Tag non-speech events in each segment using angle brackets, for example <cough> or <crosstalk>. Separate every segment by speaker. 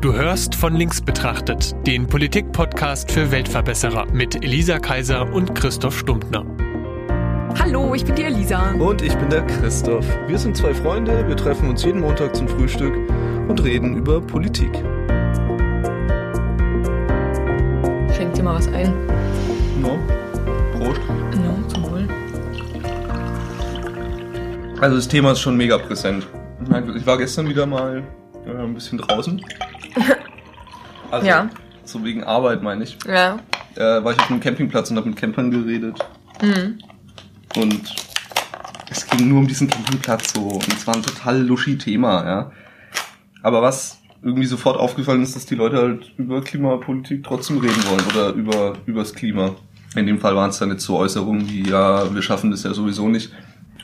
Speaker 1: Du hörst von links betrachtet, den Politik-Podcast für Weltverbesserer mit Elisa Kaiser und Christoph Stumptner.
Speaker 2: Hallo, ich bin die Elisa.
Speaker 3: Und ich bin der Christoph. Wir sind zwei Freunde, wir treffen uns jeden Montag zum Frühstück und reden über Politik.
Speaker 2: Schenk dir mal was ein.
Speaker 3: No. Prost.
Speaker 2: No, zum Wohl.
Speaker 3: Also das Thema ist schon mega präsent. Ich war gestern wieder mal äh, ein bisschen draußen. Also,
Speaker 2: Ja.
Speaker 3: So wegen Arbeit meine ich.
Speaker 2: Ja.
Speaker 3: Äh, war ich auf einem Campingplatz und habe mit Campern geredet.
Speaker 2: Mhm.
Speaker 3: Und es ging nur um diesen Campingplatz so. Und es war ein total luschi Thema, ja. Aber was irgendwie sofort aufgefallen ist, dass die Leute halt über Klimapolitik trotzdem reden wollen oder über übers Klima. In dem Fall waren es dann jetzt so Äußerungen wie, ja, wir schaffen das ja sowieso nicht.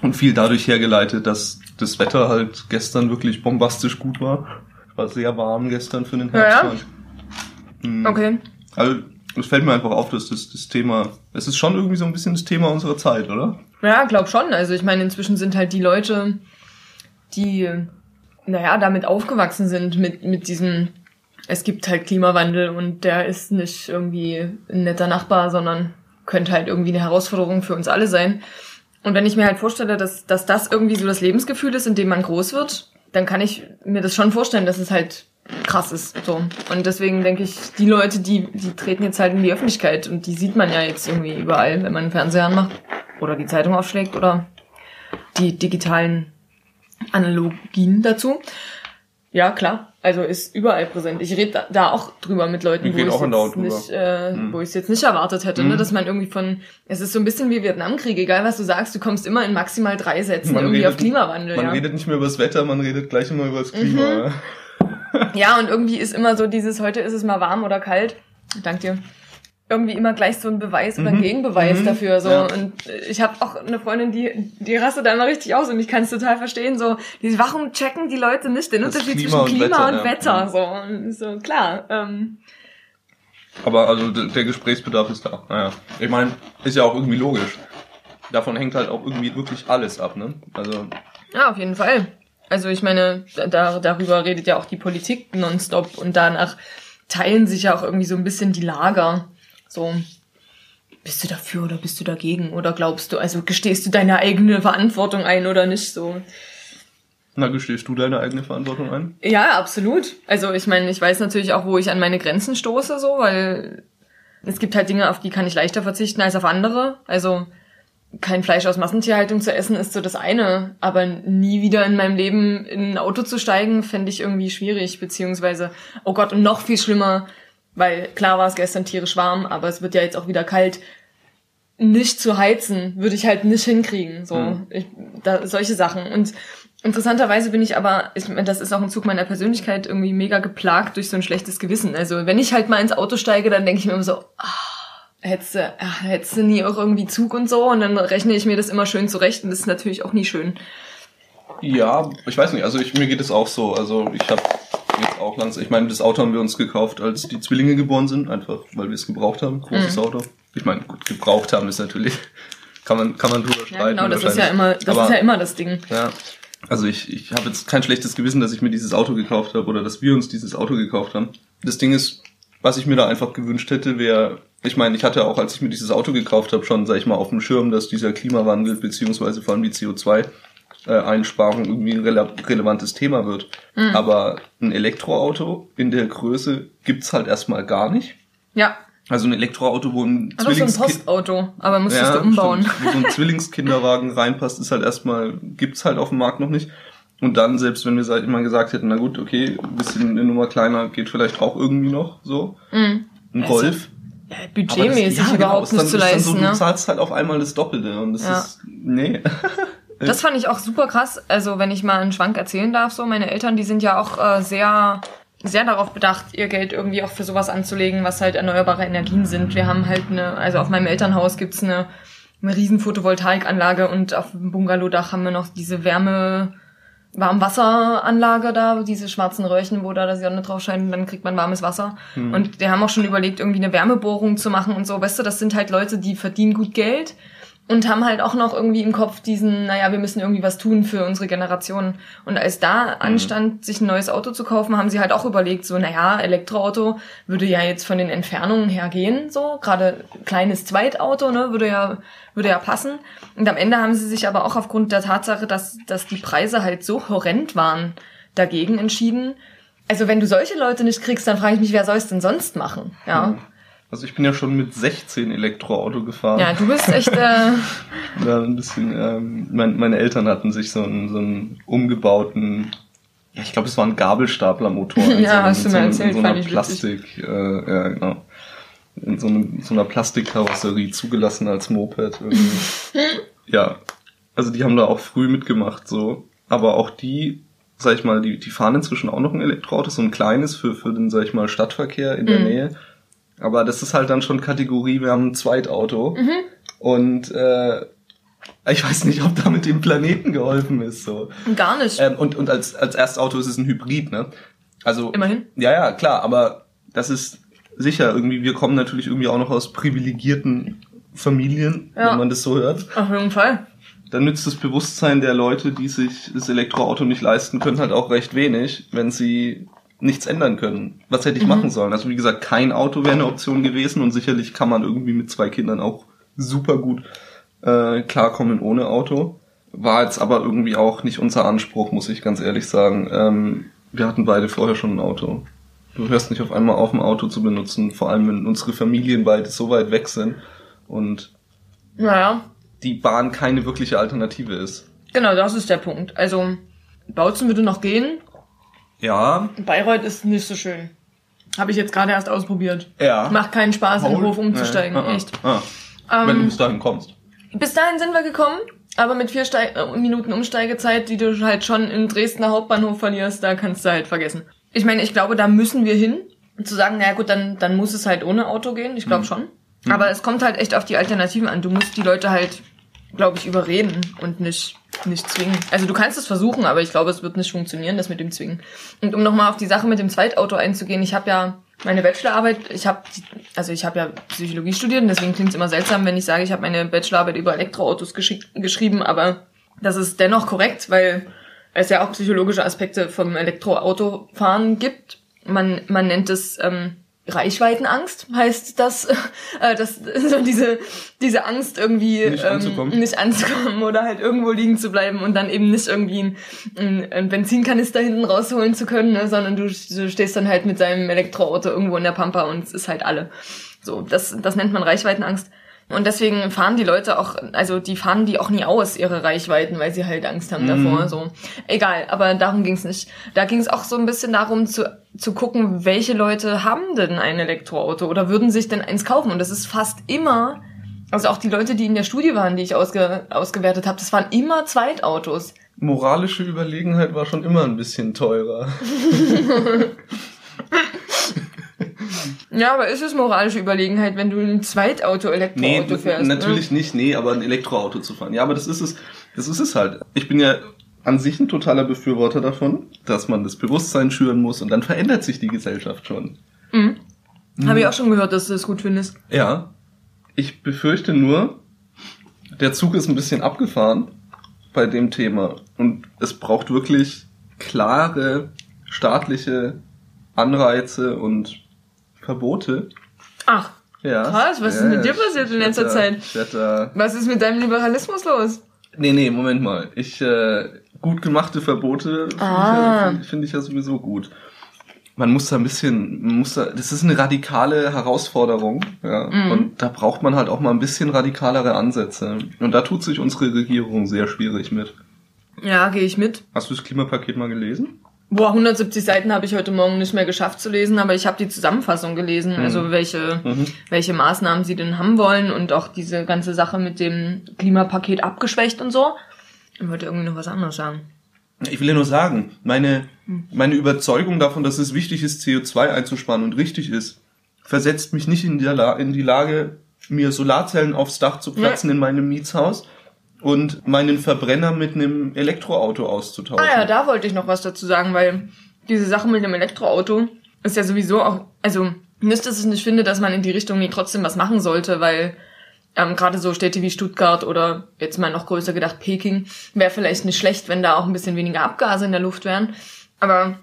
Speaker 3: Und viel dadurch hergeleitet, dass das Wetter halt gestern wirklich bombastisch gut war. War sehr warm gestern für den
Speaker 2: Ja, ja.
Speaker 3: Mhm.
Speaker 2: Okay.
Speaker 3: Also, es fällt mir einfach auf, dass das, das Thema, es ist schon irgendwie so ein bisschen das Thema unserer Zeit, oder?
Speaker 2: Ja, glaub schon. Also ich meine, inzwischen sind halt die Leute, die, naja, damit aufgewachsen sind, mit, mit diesem, es gibt halt Klimawandel und der ist nicht irgendwie ein netter Nachbar, sondern könnte halt irgendwie eine Herausforderung für uns alle sein. Und wenn ich mir halt vorstelle, dass, dass das irgendwie so das Lebensgefühl ist, in dem man groß wird, dann kann ich mir das schon vorstellen, dass es halt krass ist. So. Und deswegen denke ich, die Leute, die, die treten jetzt halt in die Öffentlichkeit und die sieht man ja jetzt irgendwie überall, wenn man einen Fernseher anmacht oder die Zeitung aufschlägt oder die digitalen Analogien dazu. Ja, klar. Also ist überall präsent. Ich rede da, da auch drüber mit Leuten,
Speaker 3: Ich
Speaker 2: wo
Speaker 3: red
Speaker 2: ich jetzt nicht, äh,
Speaker 3: Mhm.
Speaker 2: wo ich es jetzt nicht erwartet hätte, ne?
Speaker 3: Mhm.
Speaker 2: dass man irgendwie von, es ist so ein bisschen wie Vietnamkrieg, egal was du sagst, du kommst immer in maximal drei Sätzen
Speaker 3: Man
Speaker 2: irgendwie
Speaker 3: redet-
Speaker 2: auf Klimawandel.
Speaker 3: Man
Speaker 2: ja.
Speaker 3: redet nicht mehr über das Wetter, man redet gleich immer über das Klima.
Speaker 2: Mhm. <laughs> Ja, und irgendwie ist immer so dieses, heute ist es mal warm oder kalt. Dank dir. Irgendwie immer gleich so ein Beweis oder ein
Speaker 3: Mhm.
Speaker 2: Gegenbeweis
Speaker 3: Mhm.
Speaker 2: dafür. So.
Speaker 3: Ja.
Speaker 2: Und ich habe auch eine Freundin, die, die rastet da immer richtig aus und ich kann es total verstehen. So, die, warum checken die Leute nicht den
Speaker 3: Das
Speaker 2: Unterschied
Speaker 3: Klima
Speaker 2: zwischen
Speaker 3: und
Speaker 2: Klima
Speaker 3: Wetter,
Speaker 2: und
Speaker 3: ja.
Speaker 2: Wetter? So, und so klar. Ähm,
Speaker 3: Aber also der Gesprächsbedarf ist da. Naja. Ich meine, ist ja auch irgendwie logisch. Davon hängt halt auch irgendwie wirklich alles ab, ne? Also,
Speaker 2: ja, auf jeden Fall. Also ich meine, da, darüber redet ja auch die Politik nonstop und danach teilen sich ja auch irgendwie so ein bisschen die Lager. So, bist du dafür oder bist du dagegen? Oder glaubst du, also gestehst du deine eigene Verantwortung ein oder nicht so?
Speaker 3: na, gestehst du deine eigene Verantwortung ein?
Speaker 2: Ja, absolut. Also ich meine, ich weiß natürlich auch, wo ich an meine Grenzen stoße, so, weil es gibt halt Dinge, auf die kann ich leichter verzichten als auf andere. Also kein Fleisch aus Massentierhaltung zu essen ist so das eine, aber nie wieder in meinem Leben in ein Auto zu steigen, fände ich irgendwie schwierig, beziehungsweise, oh Gott, und noch viel schlimmer, weil klar war es gestern tierisch warm, aber es wird ja jetzt auch wieder kalt, nicht zu heizen, würde ich halt nicht hinkriegen. So,
Speaker 3: Mhm.
Speaker 2: ich, da, solche Sachen. Und interessanterweise bin ich aber, ich, das ist auch ein Zug meiner Persönlichkeit, irgendwie mega geplagt durch so ein schlechtes Gewissen. Also wenn ich halt mal ins Auto steige, dann denke ich mir immer so, ah, hättest du, hättest du nie auch irgendwie Zug und so. Und dann rechne ich mir das immer schön zurecht und das ist natürlich auch nie schön.
Speaker 3: Ja, ich weiß nicht. Also ich, mir geht es auch so. Also ich habe jetzt auch langsam, ich meine, das Auto haben wir uns gekauft, als die Zwillinge geboren sind, einfach weil wir es gebraucht haben. Großes
Speaker 2: Mhm.
Speaker 3: Auto. Ich meine, gut, gebraucht haben ist natürlich, kann man, kann man drüber streiten.
Speaker 2: Ja, genau, das ist ja immer, das
Speaker 3: Aber-
Speaker 2: ist ja immer das Ding.
Speaker 3: Ja. Also ich, ich habe jetzt kein schlechtes Gewissen, dass ich mir dieses Auto gekauft habe oder dass wir uns dieses Auto gekauft haben. Das Ding ist, was ich mir da einfach gewünscht hätte, wäre, ich meine, ich hatte auch, als ich mir dieses Auto gekauft habe, schon, sag ich mal, auf dem Schirm, dass dieser Klimawandel beziehungsweise vor allem die CO2-Einsparung irgendwie ein rele relevantes Thema wird.
Speaker 2: Mhm.
Speaker 3: Aber ein Elektroauto in der Größe gibt's halt erstmal gar nicht.
Speaker 2: Ja,
Speaker 3: Also ein Elektroauto, wo ein
Speaker 2: aber so ein
Speaker 3: Zwillingskind...
Speaker 2: Postauto, aber musstest du umbauen.
Speaker 3: Stimmt. Wo so ein Zwillingskinderwagen <laughs> reinpasst, ist halt erstmal, gibt's halt auf dem Markt noch nicht. Und dann, selbst wenn wir seit immer gesagt hätten, na gut, okay, ein bisschen eine Nummer kleiner geht vielleicht auch irgendwie noch, so.
Speaker 2: Mhm.
Speaker 3: Ein
Speaker 2: Also,
Speaker 3: Golf.
Speaker 2: Ja,
Speaker 3: Aber das-
Speaker 2: budgetmäßig
Speaker 3: ja, genau,
Speaker 2: überhaupt
Speaker 3: dann-
Speaker 2: nicht zu leisten,
Speaker 3: so,
Speaker 2: ne?
Speaker 3: Du zahlst halt auf einmal das Doppelte und das
Speaker 2: Ja.
Speaker 3: ist, nee. <laughs>
Speaker 2: Das fand ich auch super krass. Also, wenn ich mal einen Schwank erzählen darf, so, meine Eltern, die sind ja auch äh, sehr, sehr darauf bedacht, ihr Geld irgendwie auch für sowas anzulegen, was halt erneuerbare Energien sind. Wir haben halt eine, also auf meinem Elternhaus gibt's eine, eine riesen Photovoltaikanlage und auf dem Bungalowdach haben wir noch diese Wärme, Warmwasseranlage da, diese schwarzen Röhrchen, wo da die Sonne drauf scheint und dann kriegt man warmes Wasser. Und die haben auch schon überlegt, irgendwie eine Wärmebohrung zu machen und so. Weißt du, das sind halt Leute, die verdienen gut Geld und haben halt auch noch irgendwie im Kopf diesen, naja, wir müssen irgendwie was tun für unsere Generation. Und als da anstand, sich ein neues Auto zu kaufen, haben sie halt auch überlegt, so, naja, Elektroauto würde ja jetzt von den Entfernungen her gehen, so, gerade kleines Zweitauto, ne, würde ja, würde ja passen. Und am Ende haben sie sich aber auch aufgrund der Tatsache, dass, dass die Preise halt so horrend waren, dagegen entschieden. Also wenn du solche Leute nicht kriegst, dann frage ich mich, wer soll es denn sonst machen, ja.
Speaker 3: Hm. Also ich bin ja schon mit 16 Elektroauto gefahren.
Speaker 2: Ja, du bist echt. Äh <laughs>
Speaker 3: ja, ein bisschen. Ähm, mein, meine Eltern hatten sich so einen, so einen umgebauten, ja, ich glaube, es war ein Gabelstaplermotor. <laughs>
Speaker 2: ja,
Speaker 3: so,
Speaker 2: hast du mir
Speaker 3: so,
Speaker 2: erzählt,
Speaker 3: in so
Speaker 2: fand ich
Speaker 3: Plastik, äh, ja, genau. In so, einem, so einer Plastikkarosserie zugelassen als Moped. <laughs> Ja, also die haben da auch früh mitgemacht, so. Aber auch die, sag ich mal, die, die fahren inzwischen auch noch ein Elektroauto, so ein kleines für, für den, sag ich mal, Stadtverkehr in der
Speaker 2: Mhm.
Speaker 3: Nähe. Aber das ist halt dann schon Kategorie, wir haben ein Zweitauto.
Speaker 2: Mhm.
Speaker 3: Und äh, ich weiß nicht, ob damit dem Planeten geholfen ist. So.
Speaker 2: gar nicht.
Speaker 3: Ähm, und und als, als Erstauto ist es ein Hybrid, ne? Also.
Speaker 2: Immerhin.
Speaker 3: Ja, ja, klar, aber das ist sicher irgendwie, wir kommen natürlich irgendwie auch noch aus privilegierten Familien,
Speaker 2: Ja.
Speaker 3: wenn man das so hört.
Speaker 2: Auf jeden Fall.
Speaker 3: Dann nützt das Bewusstsein der Leute, die sich das Elektroauto nicht leisten können, halt auch recht wenig, wenn sie nichts ändern können. Was hätte ich
Speaker 2: Mhm.
Speaker 3: machen sollen? Also wie gesagt, kein Auto wäre eine Option gewesen und sicherlich kann man irgendwie mit zwei Kindern auch super gut äh, klarkommen ohne Auto. War jetzt aber irgendwie auch nicht unser Anspruch, muss ich ganz ehrlich sagen. Ähm, wir hatten beide vorher schon ein Auto. Du hörst nicht auf einmal auf, ein Auto zu benutzen, vor allem wenn unsere Familien beide so weit weg sind und
Speaker 2: Naja,
Speaker 3: die Bahn keine wirkliche Alternative ist.
Speaker 2: genau, das ist der Punkt. Also, Bautzen würde noch gehen.
Speaker 3: Ja,
Speaker 2: Bayreuth ist nicht so schön. Habe ich jetzt gerade erst ausprobiert.
Speaker 3: ja.
Speaker 2: Macht keinen Spaß, in den? Hof umzusteigen.
Speaker 3: Nee. Ah, ah,
Speaker 2: Echt.
Speaker 3: ah. Wenn du
Speaker 2: Ähm,
Speaker 3: bis dahin kommst.
Speaker 2: bis dahin sind wir gekommen, aber mit vier Steig äh, Minuten Umsteigezeit, die du halt schon im Dresdner Hauptbahnhof verlierst, da kannst du halt vergessen. Ich meine, ich glaube, da müssen wir hin. Zu sagen, naja gut, dann, dann muss es halt ohne Auto gehen. Ich glaube
Speaker 3: Mhm.
Speaker 2: schon. Aber es kommt halt echt auf die Alternativen an. Du musst die Leute halt, glaube ich, überreden und nicht, nicht zwingen. Also du kannst es versuchen, aber ich glaube, es wird nicht funktionieren, das mit dem Zwingen. Und um nochmal auf die Sache mit dem Zweitauto einzugehen, ich habe ja meine Bachelorarbeit, ich habe, also ich habe ja Psychologie studiert und deswegen klingt es immer seltsam, wenn ich sage, ich habe meine Bachelorarbeit über Elektroautos geschrieben, aber das ist dennoch korrekt, weil es ja auch psychologische Aspekte vom Elektroautofahren gibt. Man, man nennt es ähm, Reichweitenangst, heißt das, <laughs> äh, das <laughs> so diese diese Angst irgendwie
Speaker 3: Nicht
Speaker 2: ähm,
Speaker 3: anzukommen.
Speaker 2: nicht anzukommen oder halt irgendwo liegen zu bleiben und dann eben nicht irgendwie ein, ein, Benzinkanister hinten rausholen zu können, ne, sondern du, du stehst dann halt mit deinem Elektroauto irgendwo in der Pampa und es ist halt alle. So, das das nennt man Reichweitenangst. Und deswegen fahren die Leute auch, also die fahren die auch nie aus, ihre Reichweiten, weil sie halt Angst haben davor. So. Egal, aber darum ging's nicht. Da ging's auch so ein bisschen darum zu, zu gucken, welche Leute haben denn ein Elektroauto oder würden sich denn eins kaufen. Und das ist fast immer, also auch die Leute, die in der Studie waren, die ich ausge, ausgewertet habe, das waren immer Zweitautos.
Speaker 3: Moralische Überlegenheit war schon immer ein bisschen teurer. <laughs> <laughs>
Speaker 2: Ja, aber ist es moralische Überlegenheit, wenn du ein Zweitauto Elektroauto
Speaker 3: Nee,
Speaker 2: fährst?
Speaker 3: natürlich
Speaker 2: ne?
Speaker 3: nicht, nee, aber ein Elektroauto zu fahren. Ja, aber das ist es, das ist es halt. Ich bin ja an sich ein totaler Befürworter davon, dass man das Bewusstsein schüren muss und dann verändert sich die Gesellschaft schon.
Speaker 2: Mhm. Habe ich auch schon gehört, dass du das gut findest.
Speaker 3: Ja. Ich befürchte nur, der Zug ist ein bisschen abgefahren bei dem Thema und es braucht wirklich klare staatliche Anreize und Verbote.
Speaker 2: Ach,
Speaker 3: Ja.
Speaker 2: Krass, was ist mit dir passiert in letzter Zeit?
Speaker 3: Da,
Speaker 2: was ist mit deinem Liberalismus los?
Speaker 3: nee, nee, Moment mal. Ich, äh, gut gemachte Verbote finde
Speaker 2: Ah.
Speaker 3: ich, ja, find- find ich ja sowieso gut. Man muss da ein bisschen, man muss da, das ist eine radikale Herausforderung, ja.
Speaker 2: Mhm.
Speaker 3: Und da braucht man halt auch mal ein bisschen radikalere Ansätze. Und da tut sich unsere Regierung sehr schwierig mit.
Speaker 2: Ja, gehe ich mit.
Speaker 3: Hast du das Klimapaket mal gelesen?
Speaker 2: Boah, 170 Seiten habe ich heute Morgen nicht mehr geschafft zu lesen, aber ich habe die Zusammenfassung gelesen,
Speaker 3: Mhm.
Speaker 2: also welche,
Speaker 3: Mhm.
Speaker 2: welche Maßnahmen sie denn haben wollen und auch diese ganze Sache mit dem Klimapaket abgeschwächt und so. Ich wollte irgendwie noch was anderes sagen.
Speaker 3: Ich will ja nur sagen, meine, meine Überzeugung davon, dass es wichtig ist, CO2 einzusparen und richtig ist, versetzt mich nicht in die, La in die Lage, mir Solarzellen aufs Dach zu platzen in meinem Mietshaus und meinen Verbrenner mit einem Elektroauto auszutauschen.
Speaker 2: Ah ja, da wollte ich noch was dazu sagen, weil diese Sache mit dem Elektroauto ist ja sowieso auch, also nicht, dass ich nicht finde, dass man in die Richtung nie trotzdem was machen sollte, weil ähm, gerade so Städte wie Stuttgart oder jetzt mal noch größer gedacht Peking, wäre vielleicht nicht schlecht, wenn da auch ein bisschen weniger Abgase in der Luft wären. Aber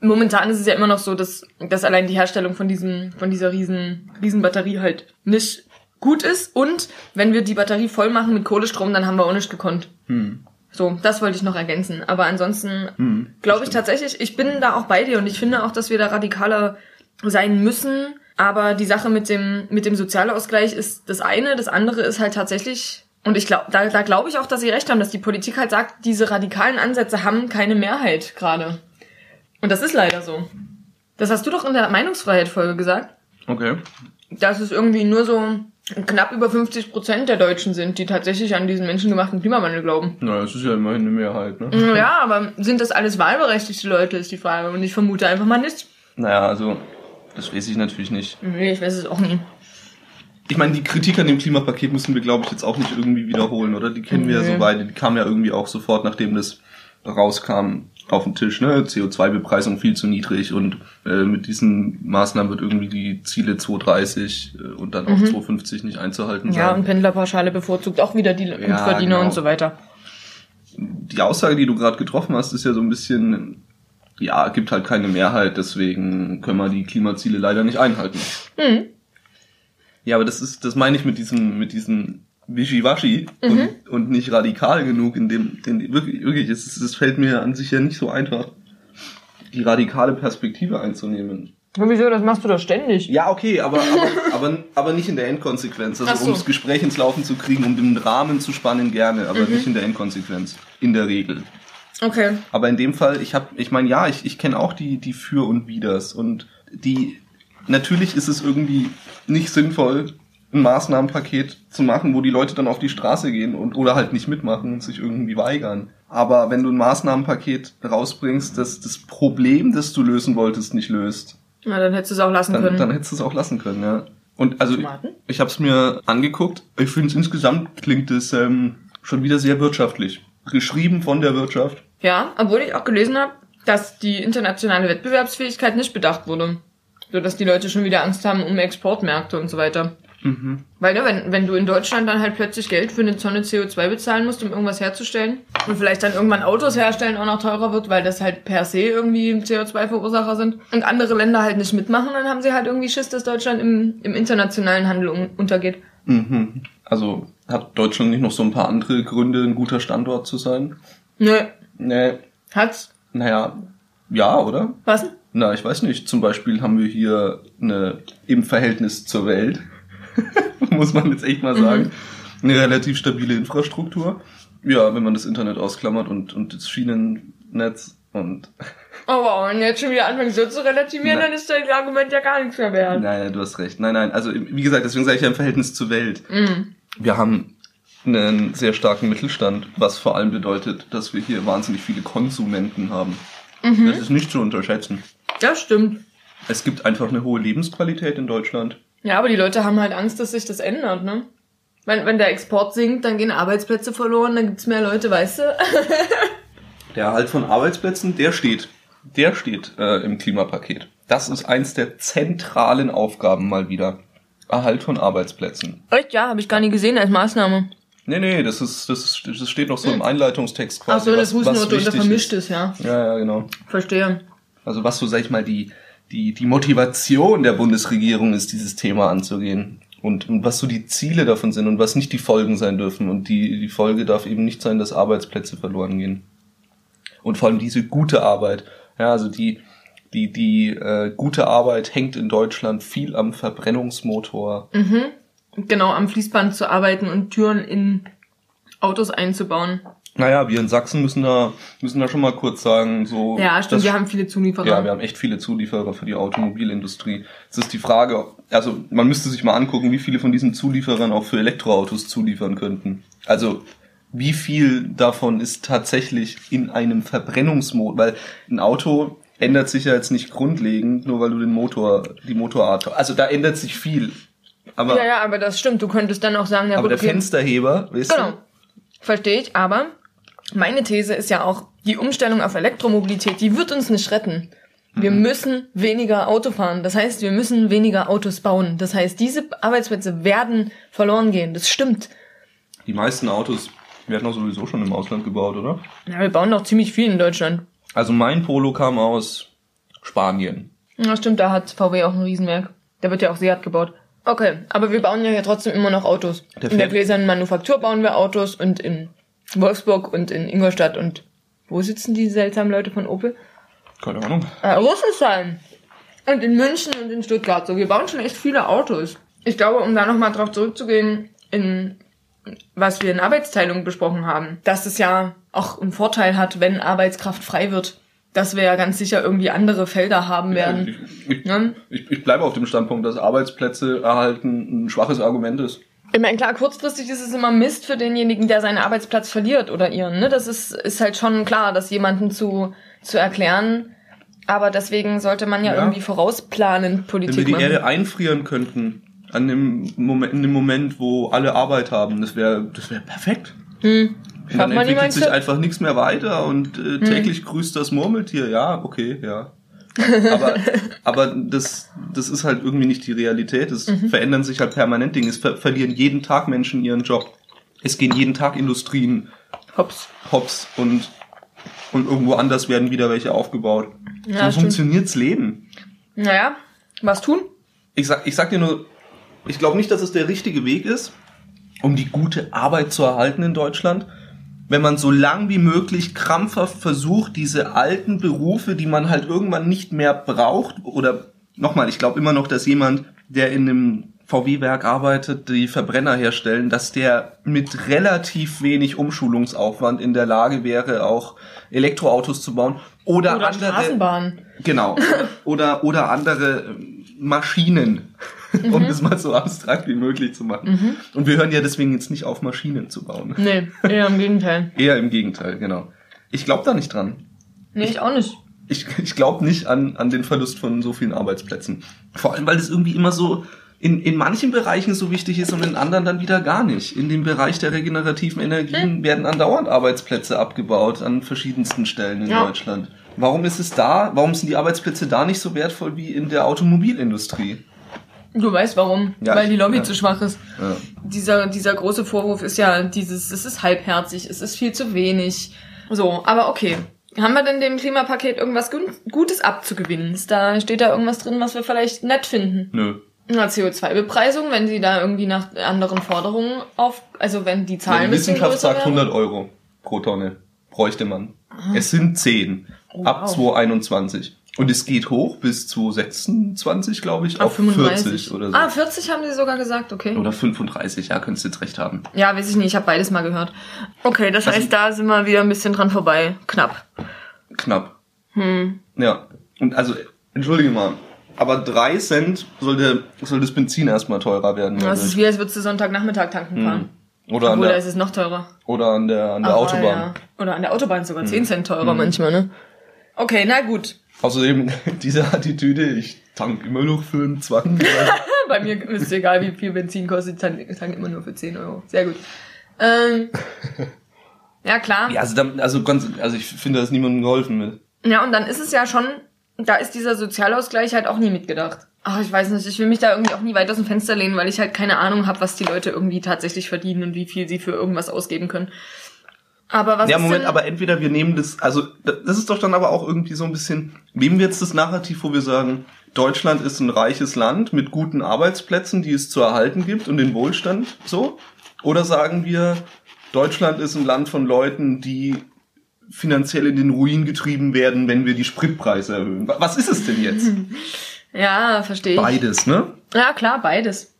Speaker 2: momentan ist es ja immer noch so, dass, dass allein die Herstellung von diesem, von dieser riesen, riesen Batterie halt nicht gut ist. Und wenn wir die Batterie voll machen mit Kohlestrom, dann haben wir auch nicht gekonnt.
Speaker 3: Hm.
Speaker 2: So, das wollte ich noch ergänzen. Aber ansonsten
Speaker 3: Hm,
Speaker 2: glaube ich tatsächlich, ich bin da auch bei dir und ich finde auch, dass wir da radikaler sein müssen. Aber die Sache mit dem, mit dem Sozialausgleich ist das eine. Das andere ist halt tatsächlich, und ich glaube, da, da glaube ich auch, dass sie recht haben, dass die Politik halt sagt, diese radikalen Ansätze haben keine Mehrheit gerade. Und das ist leider so. Das hast du doch in der Meinungsfreiheit-Folge gesagt
Speaker 3: Okay.
Speaker 2: dass es irgendwie nur so knapp über 50 Prozent der Deutschen sind, die tatsächlich an diesen menschengemachten Klimawandel glauben.
Speaker 3: Na, das ist ja immerhin eine Mehrheit, ne?
Speaker 2: Ja, aber sind das alles wahlberechtigte Leute, ist die Frage. Und ich vermute einfach mal nicht.
Speaker 3: Naja, also, das weiß ich natürlich nicht.
Speaker 2: Nee, ich weiß es auch nie.
Speaker 3: Ich meine, die Kritik an dem Klimapaket müssen wir, glaube ich, jetzt auch nicht irgendwie wiederholen, oder? Die kennen wir ja
Speaker 2: Nee.
Speaker 3: so beide. Die kam ja irgendwie auch sofort, nachdem das rauskam, auf den Tisch, ne? CO2-Bepreisung viel zu niedrig und äh, mit diesen Maßnahmen wird irgendwie die Ziele 230 äh, und dann auch 250 nicht einzuhalten
Speaker 2: Ja,
Speaker 3: sein.
Speaker 2: und Pendlerpauschale bevorzugt auch wieder die Gutverdiener
Speaker 3: genau.
Speaker 2: und so weiter.
Speaker 3: die Aussage, die du gerade getroffen hast, ist ja so ein bisschen, ja, gibt halt keine Mehrheit, deswegen können wir die Klimaziele leider nicht einhalten.
Speaker 2: Mhm.
Speaker 3: Ja, aber das ist, das meine ich mit diesem, mit diesem Wischiwaschi
Speaker 2: Mhm.
Speaker 3: und, und nicht radikal genug, in dem, den, wirklich, wirklich, es, es fällt mir an sich ja nicht so einfach, die radikale Perspektive einzunehmen.
Speaker 2: Wieso, das machst du doch ständig.
Speaker 3: Ja, okay, aber, aber, <laughs> aber, aber nicht in der Endkonsequenz. Also
Speaker 2: so.
Speaker 3: um das Gespräch ins Laufen zu kriegen, um den Rahmen zu spannen, gerne, aber
Speaker 2: Mhm.
Speaker 3: nicht in der Endkonsequenz. In der Regel.
Speaker 2: Okay.
Speaker 3: Aber in dem Fall, ich habe, ich meine, ja, ich, ich kenne auch die, die Für und Widers und die, natürlich ist es irgendwie nicht sinnvoll, ein Maßnahmenpaket zu machen, wo die Leute dann auf die Straße gehen und oder halt nicht mitmachen und sich irgendwie weigern. Aber wenn du ein Maßnahmenpaket rausbringst, das das Problem, das du lösen wolltest, nicht löst,
Speaker 2: Na, dann hättest du es auch lassen
Speaker 3: dann,
Speaker 2: können.
Speaker 3: dann hättest du es auch lassen können, ja. Und also ich, ich habe es mir angeguckt. Ich finde es insgesamt klingt es ähm, schon wieder sehr wirtschaftlich. Geschrieben von der Wirtschaft.
Speaker 2: Ja, obwohl ich auch gelesen habe, dass die internationale Wettbewerbsfähigkeit nicht bedacht wurde. So dass die Leute schon wieder Angst haben um Exportmärkte und so weiter.
Speaker 3: Mhm.
Speaker 2: Weil, ne, wenn, wenn du in Deutschland dann halt plötzlich Geld für eine Tonne CO2 bezahlen musst, um irgendwas herzustellen und vielleicht dann irgendwann Autos herstellen auch noch teurer wird, weil das halt per se irgendwie CO2-Verursacher sind und andere Länder halt nicht mitmachen, dann haben sie halt irgendwie Schiss, dass Deutschland im, im internationalen Handel un untergeht.
Speaker 3: Mhm. Also hat Deutschland nicht noch so ein paar andere Gründe, ein guter Standort zu sein?
Speaker 2: Nö,
Speaker 3: Nee,
Speaker 2: hat's.
Speaker 3: naja, ja, oder?
Speaker 2: Was?
Speaker 3: Na, ich weiß nicht. Zum Beispiel haben wir hier eine im Verhältnis zur Welt, <laughs> muss man jetzt echt mal sagen, eine relativ stabile Infrastruktur. Ja, wenn man das Internet ausklammert und, und das Schienennetz und <laughs>
Speaker 2: Oh wow, und jetzt schon wieder anfangen so zu relativieren,
Speaker 3: Na-
Speaker 2: dann ist das Argument ja gar nichts mehr wert.
Speaker 3: Nein, du hast recht. Nein, nein, also wie gesagt, deswegen sage ich ja im Verhältnis zur Welt.
Speaker 2: Mhm.
Speaker 3: Wir haben einen sehr starken Mittelstand, was vor allem bedeutet, dass wir hier wahnsinnig viele Konsumenten haben.
Speaker 2: Mhm.
Speaker 3: Das ist nicht zu unterschätzen.
Speaker 2: Das stimmt.
Speaker 3: Es gibt einfach eine hohe Lebensqualität in Deutschland.
Speaker 2: Ja, aber die Leute haben halt Angst, dass sich das ändert, ne? Wenn, wenn der Export sinkt, dann gehen Arbeitsplätze verloren, dann gibt's mehr Leute, weißt du? <laughs>
Speaker 3: Der Erhalt von Arbeitsplätzen, der steht. Der steht äh, im Klimapaket. Das ist eins der zentralen Aufgaben mal wieder. Erhalt von Arbeitsplätzen.
Speaker 2: Echt? Ja, habe ich gar nie gesehen als Maßnahme.
Speaker 3: Nee, nee, das ist, das ist, das steht noch so im Einleitungstext
Speaker 2: Ach so, das Fußnote unter vermischt
Speaker 3: ist.
Speaker 2: ist, ja.
Speaker 3: Ja, ja, genau.
Speaker 2: Verstehe.
Speaker 3: Also was so, sag ich mal, die, die, die Motivation der Bundesregierung ist, dieses Thema anzugehen. Und, und was so die Ziele davon sind und was nicht die Folgen sein dürfen. Und die, die Folge darf eben nicht sein, dass Arbeitsplätze verloren gehen. Und vor allem diese gute Arbeit. Ja, also die, die, die äh, gute Arbeit hängt in Deutschland viel am Verbrennungsmotor.
Speaker 2: Genau, am Fließband zu arbeiten und Türen in Autos einzubauen.
Speaker 3: Naja, wir in Sachsen müssen da, müssen da schon mal kurz sagen, so.
Speaker 2: Ja, stimmt,
Speaker 3: das-
Speaker 2: wir haben viele Zulieferer.
Speaker 3: Ja, wir haben echt viele Zulieferer für die Automobilindustrie. Es ist die Frage, also man müsste sich mal angucken, wie viele von diesen Zulieferern auch für Elektroautos zuliefern könnten. Also wie viel davon ist tatsächlich in einem Verbrennungsmotor, weil ein Auto ändert sich ja jetzt nicht grundlegend, nur weil du den Motor, die Motorart, also da ändert sich viel. Aber,
Speaker 2: ja, ja, aber das stimmt. Du könntest dann auch sagen, ja,
Speaker 3: aber
Speaker 2: gut,
Speaker 3: der. Fensterheber, weißt
Speaker 2: Genau. Verstehe ich, aber meine These ist ja auch, die Umstellung auf Elektromobilität, die wird uns nicht retten. Wir müssen weniger Auto fahren. Das heißt, wir müssen weniger Autos bauen. Das heißt, diese Arbeitsplätze werden verloren gehen. Das stimmt.
Speaker 3: Die meisten Autos werden doch sowieso schon im Ausland gebaut, oder?
Speaker 2: Ja, wir bauen doch ziemlich viel in Deutschland.
Speaker 3: Also mein Polo kam aus Spanien.
Speaker 2: Ja, stimmt, da hat VW auch ein Riesenwerk. Der wird ja auch Seat gebaut. Okay, aber wir bauen ja trotzdem immer noch Autos.
Speaker 3: Der
Speaker 2: in der gläsernen Manufaktur bauen wir Autos und in Wolfsburg und in Ingolstadt und wo sitzen die seltsamen Leute von Opel?
Speaker 3: Keine Ahnung.
Speaker 2: Äh, Rüsselsheim. Und in München und in Stuttgart. So, wir bauen schon echt viele Autos. Ich glaube, um da nochmal drauf zurückzugehen, in was wir in Arbeitsteilung besprochen haben, dass es ja auch einen Vorteil hat, wenn Arbeitskraft frei wird. Dass wir ja ganz sicher irgendwie andere Felder haben werden.
Speaker 3: Ich, ich,
Speaker 2: Ne?
Speaker 3: ich, ich bleibe auf dem Standpunkt, dass Arbeitsplätze erhalten ein schwaches Argument ist.
Speaker 2: Ich meine, klar, kurzfristig ist es immer Mist für denjenigen, der seinen Arbeitsplatz verliert oder ihren. Ne? Das ist, ist halt schon klar, das jemanden zu, zu erklären. Aber deswegen sollte man ja,
Speaker 3: Ja.
Speaker 2: irgendwie vorausplanend
Speaker 3: Wenn wir
Speaker 2: Politik
Speaker 3: die
Speaker 2: machen.
Speaker 3: Erde einfrieren könnten, an dem Moment, in dem Moment, wo alle Arbeit haben, das wäre das wäre perfekt.
Speaker 2: Hm.
Speaker 3: Und dann entwickelt sich einfach nichts mehr weiter und äh, täglich grüßt das Murmeltier. Ja, okay, ja. Aber aber das, das ist halt irgendwie nicht die Realität. Es
Speaker 2: Mhm.
Speaker 3: verändern sich halt permanent Dinge. Es ver verlieren jeden Tag Menschen ihren Job. Es gehen jeden Tag Industrien
Speaker 2: Hops.
Speaker 3: hops und, und irgendwo anders werden wieder welche aufgebaut.
Speaker 2: Ja,
Speaker 3: so
Speaker 2: stimmt.
Speaker 3: funktioniert's Leben.
Speaker 2: Naja, was tun?
Speaker 3: Ich sag, ich sag dir nur, ich glaube nicht, dass es der richtige Weg ist, um die gute Arbeit zu erhalten in Deutschland, wenn man so lang wie möglich krampfhaft versucht, diese alten Berufe, die man halt irgendwann nicht mehr braucht, oder nochmal, ich glaube immer noch, dass jemand, der in einem VW-Werk arbeitet, die Verbrenner herstellen, dass der mit relativ wenig Umschulungsaufwand in der Lage wäre, auch Elektroautos zu bauen oder,
Speaker 2: Oder
Speaker 3: andere
Speaker 2: Straßenbahn.
Speaker 3: Genau. Oder, oder andere ähm, Maschinen, <laughs> um
Speaker 2: Mhm.
Speaker 3: das mal so abstrakt wie möglich zu machen. Und wir hören ja deswegen jetzt nicht auf, Maschinen zu bauen.
Speaker 2: Nee, eher im Gegenteil. <laughs>
Speaker 3: Eher im Gegenteil, genau. Ich glaube da nicht dran.
Speaker 2: Nee, ich auch nicht.
Speaker 3: Ich, ich glaube nicht an, an den Verlust von so vielen Arbeitsplätzen. Vor allem, weil es irgendwie immer so in, in manchen Bereichen so wichtig ist und in anderen dann wieder gar nicht. In dem Bereich der regenerativen Energien werden andauernd Arbeitsplätze abgebaut an verschiedensten Stellen in
Speaker 2: Ja.
Speaker 3: Deutschland. Warum ist es da, warum sind die Arbeitsplätze da nicht so wertvoll wie in der Automobilindustrie?
Speaker 2: Du weißt warum.
Speaker 3: Ja,
Speaker 2: Weil die Lobby
Speaker 3: ja.
Speaker 2: zu schwach ist.
Speaker 3: Ja.
Speaker 2: Dieser, dieser große Vorwurf ist ja dieses, es ist halbherzig, es ist viel zu wenig. So, aber okay. Haben wir denn dem Klimapaket irgendwas Gutes abzugewinnen? Ist da, steht da irgendwas drin, was wir vielleicht nett finden?
Speaker 3: Nö.
Speaker 2: Na, CO2-Bepreisung, wenn sie da irgendwie nach anderen Forderungen auf, also wenn die Zahlen bisschen
Speaker 3: Wissenschaft sagt
Speaker 2: wären.
Speaker 3: 100 Euro pro Tonne. Bräuchte man. Es sind 10.
Speaker 2: Oh,
Speaker 3: ab
Speaker 2: wow.
Speaker 3: 2021. Und es geht hoch bis 2026, glaube ich, auf,
Speaker 2: Auf 35.
Speaker 3: 40 oder so.
Speaker 2: Ah, 40 haben sie sogar gesagt, okay.
Speaker 3: Oder 35, ja, könntest du jetzt recht haben.
Speaker 2: Ja, weiß ich nicht, ich habe beides mal gehört. Okay, das
Speaker 3: Also-
Speaker 2: heißt, da sind wir wieder ein bisschen dran vorbei. Knapp.
Speaker 3: Knapp.
Speaker 2: Hm.
Speaker 3: Ja. Und also, entschuldige mal, aber 3 Cent soll, der, soll das Benzin erstmal teurer werden.
Speaker 2: Das ist wie, als würdest du Sonntagnachmittag tanken fahren.
Speaker 3: oder, an
Speaker 2: Obwohl, da
Speaker 3: der,
Speaker 2: ist es noch teurer.
Speaker 3: oder an der, an der
Speaker 2: Aber
Speaker 3: Autobahn.
Speaker 2: Ja. Oder an der Autobahn sogar
Speaker 3: Hm.
Speaker 2: 10 Cent teurer manchmal, ne? Okay, na gut.
Speaker 3: Außerdem <laughs> diese Attitüde, ich tank immer noch für einen Zwacken. <laughs>
Speaker 2: Bei mir ist es egal, wie viel Benzin kostet. Ich tank, tank immer nur für 10 Euro. Sehr gut. Ähm, ja, klar.
Speaker 3: ja, also, dann, also, ganz, also ich finde, da ist niemandem geholfen mit.
Speaker 2: Ja, und dann ist es ja schon, da ist dieser Sozialausgleich halt auch nie mitgedacht. Ach, ich weiß nicht, ich will mich da irgendwie auch nie weit aus dem Fenster lehnen, weil ich halt keine Ahnung habe, was die Leute irgendwie tatsächlich verdienen und wie viel sie für irgendwas ausgeben können. Aber was
Speaker 3: Ja, Moment, aber entweder wir nehmen das, also da- das ist doch dann aber auch irgendwie so ein bisschen, nehmen wir jetzt das Narrativ, wo wir sagen, Deutschland ist ein reiches Land mit guten Arbeitsplätzen, die es zu erhalten gibt und den Wohlstand so? Oder sagen wir, Deutschland ist ein Land von Leuten, die finanziell in den Ruin getrieben werden, wenn wir die Spritpreise erhöhen? Wa- Was ist es denn jetzt? <laughs>
Speaker 2: Ja, verstehe ich.
Speaker 3: Beides, ne?
Speaker 2: Ja, klar, beides.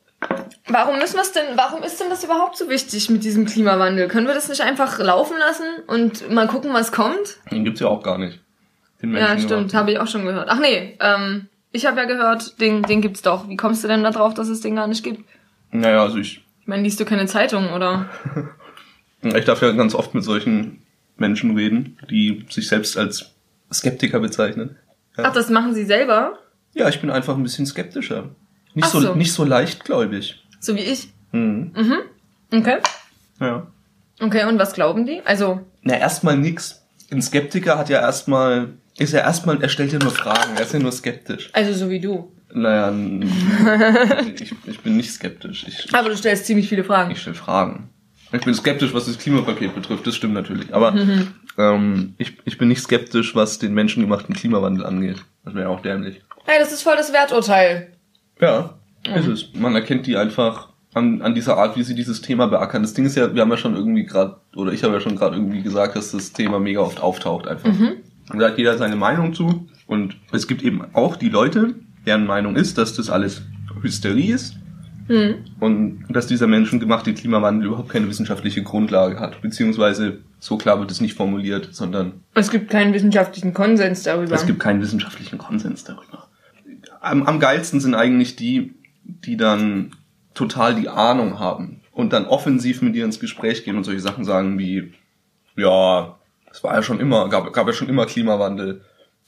Speaker 2: Warum müssen wir es denn, warum ist denn das überhaupt so wichtig mit diesem Klimawandel? Können wir das nicht einfach laufen lassen und mal gucken, was kommt?
Speaker 3: Den gibt's ja auch gar nicht. Den
Speaker 2: Ja,
Speaker 3: Menschen
Speaker 2: stimmt,
Speaker 3: überhaupt.
Speaker 2: habe ich auch schon gehört. Ach nee, ähm, ich habe ja gehört, den, den gibt's doch. Wie kommst du denn da drauf, dass es den gar nicht gibt?
Speaker 3: Naja, also ich,
Speaker 2: Ich meine, liest du keine Zeitung, oder? <laughs>
Speaker 3: Ich darf ja ganz oft mit solchen Menschen reden, die sich selbst als Skeptiker bezeichnen. Ja,
Speaker 2: Ach, das machen sie selber?
Speaker 3: ja ich bin einfach ein bisschen skeptischer. Nicht, so,
Speaker 2: so.
Speaker 3: nicht so leichtgläubig.
Speaker 2: So wie ich.
Speaker 3: Mhm.
Speaker 2: Okay.
Speaker 3: Ja.
Speaker 2: Okay, und was glauben die? Also,
Speaker 3: Na, erstmal nix. Ein Skeptiker hat ja erstmal ist ja erstmal, er stellt ja nur Fragen, er ist ja nur skeptisch.
Speaker 2: Also so wie du.
Speaker 3: Naja, <laughs> ich, ich bin nicht skeptisch. Ich,
Speaker 2: Aber du stellst ziemlich viele Fragen.
Speaker 3: ich stelle Fragen. Ich bin skeptisch, was das Klimapaket betrifft, das stimmt natürlich. Aber <laughs> ähm, ich, ich bin nicht skeptisch, was den menschengemachten Klimawandel angeht. Das wäre auch dämlich.
Speaker 2: Hey, das ist voll das Werturteil.
Speaker 3: Ja, ist es. Man erkennt die einfach an, an dieser Art, wie sie dieses Thema beackern. Das Ding ist ja, wir haben ja schon irgendwie gerade, oder ich habe ja schon gerade irgendwie gesagt, dass das Thema mega oft auftaucht einfach. Und da hat jeder seine Meinung zu. Und es gibt eben auch die Leute, deren Meinung ist, dass das alles Hysterie ist. Und dass dieser menschengemachte Klimawandel überhaupt keine wissenschaftliche Grundlage hat. Beziehungsweise so klar wird es nicht formuliert, sondern
Speaker 2: Es gibt keinen wissenschaftlichen Konsens darüber.
Speaker 3: es gibt keinen wissenschaftlichen Konsens darüber. Am, am geilsten sind eigentlich die, die dann total die Ahnung haben und dann offensiv mit dir ins Gespräch gehen und solche Sachen sagen wie, ja, es war ja schon immer, gab, gab ja schon immer Klimawandel.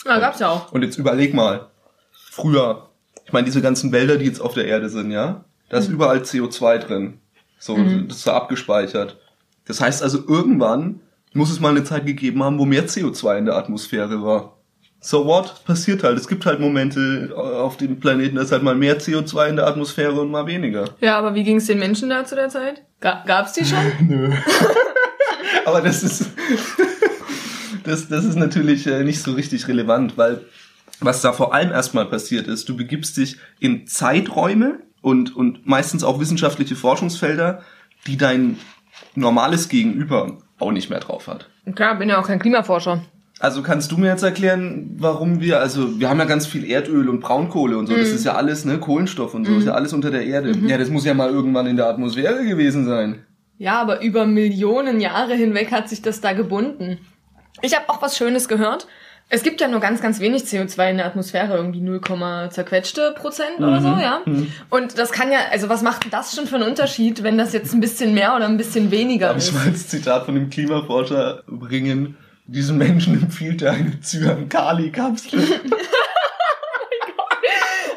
Speaker 2: ah, gab's ja auch.
Speaker 3: Und jetzt überleg mal, früher, ich meine, diese ganzen Wälder, die jetzt auf der Erde sind, ja, da ist überall CO2 drin. So, das ist da abgespeichert. Das heißt also, irgendwann muss es mal eine Zeit gegeben haben, wo mehr CO2 in der Atmosphäre war. So what? Passiert halt. Es gibt halt Momente auf dem Planeten, da ist halt mal mehr CO2 in der Atmosphäre und mal weniger.
Speaker 2: Ja, aber wie ging's den Menschen da zu der Zeit? Ga gab's die schon? <laughs>
Speaker 3: Nö. <laughs> Aber das ist, <laughs> das, das ist natürlich äh, nicht so richtig relevant, weil was da vor allem erstmal passiert ist, du begibst dich in Zeiträume und, und meistens auch wissenschaftliche Forschungsfelder, die dein normales Gegenüber auch nicht mehr drauf hat.
Speaker 2: Klar, bin ja auch kein Klimaforscher.
Speaker 3: Also kannst du mir jetzt erklären, warum wir, also wir haben ja ganz viel Erdöl und Braunkohle und so, das ist ja alles, ne, Kohlenstoff und so, ist ja alles unter der Erde. Ja, das muss ja mal irgendwann in der Atmosphäre gewesen sein.
Speaker 2: Ja, aber über Millionen Jahre hinweg hat sich das da gebunden. Ich habe auch was Schönes gehört. Es gibt ja nur ganz, ganz wenig CO2 in der Atmosphäre, irgendwie 0, zerquetschte Prozent oder so, ja. Und das kann ja, also was macht das schon für einen Unterschied, wenn das jetzt ein bisschen mehr oder ein bisschen weniger
Speaker 3: Darf ich
Speaker 2: ist?
Speaker 3: mal als Zitat von dem Klimaforscher bringen? Diesen Menschen empfiehlt er eine Zyankali-Kapsel. <laughs>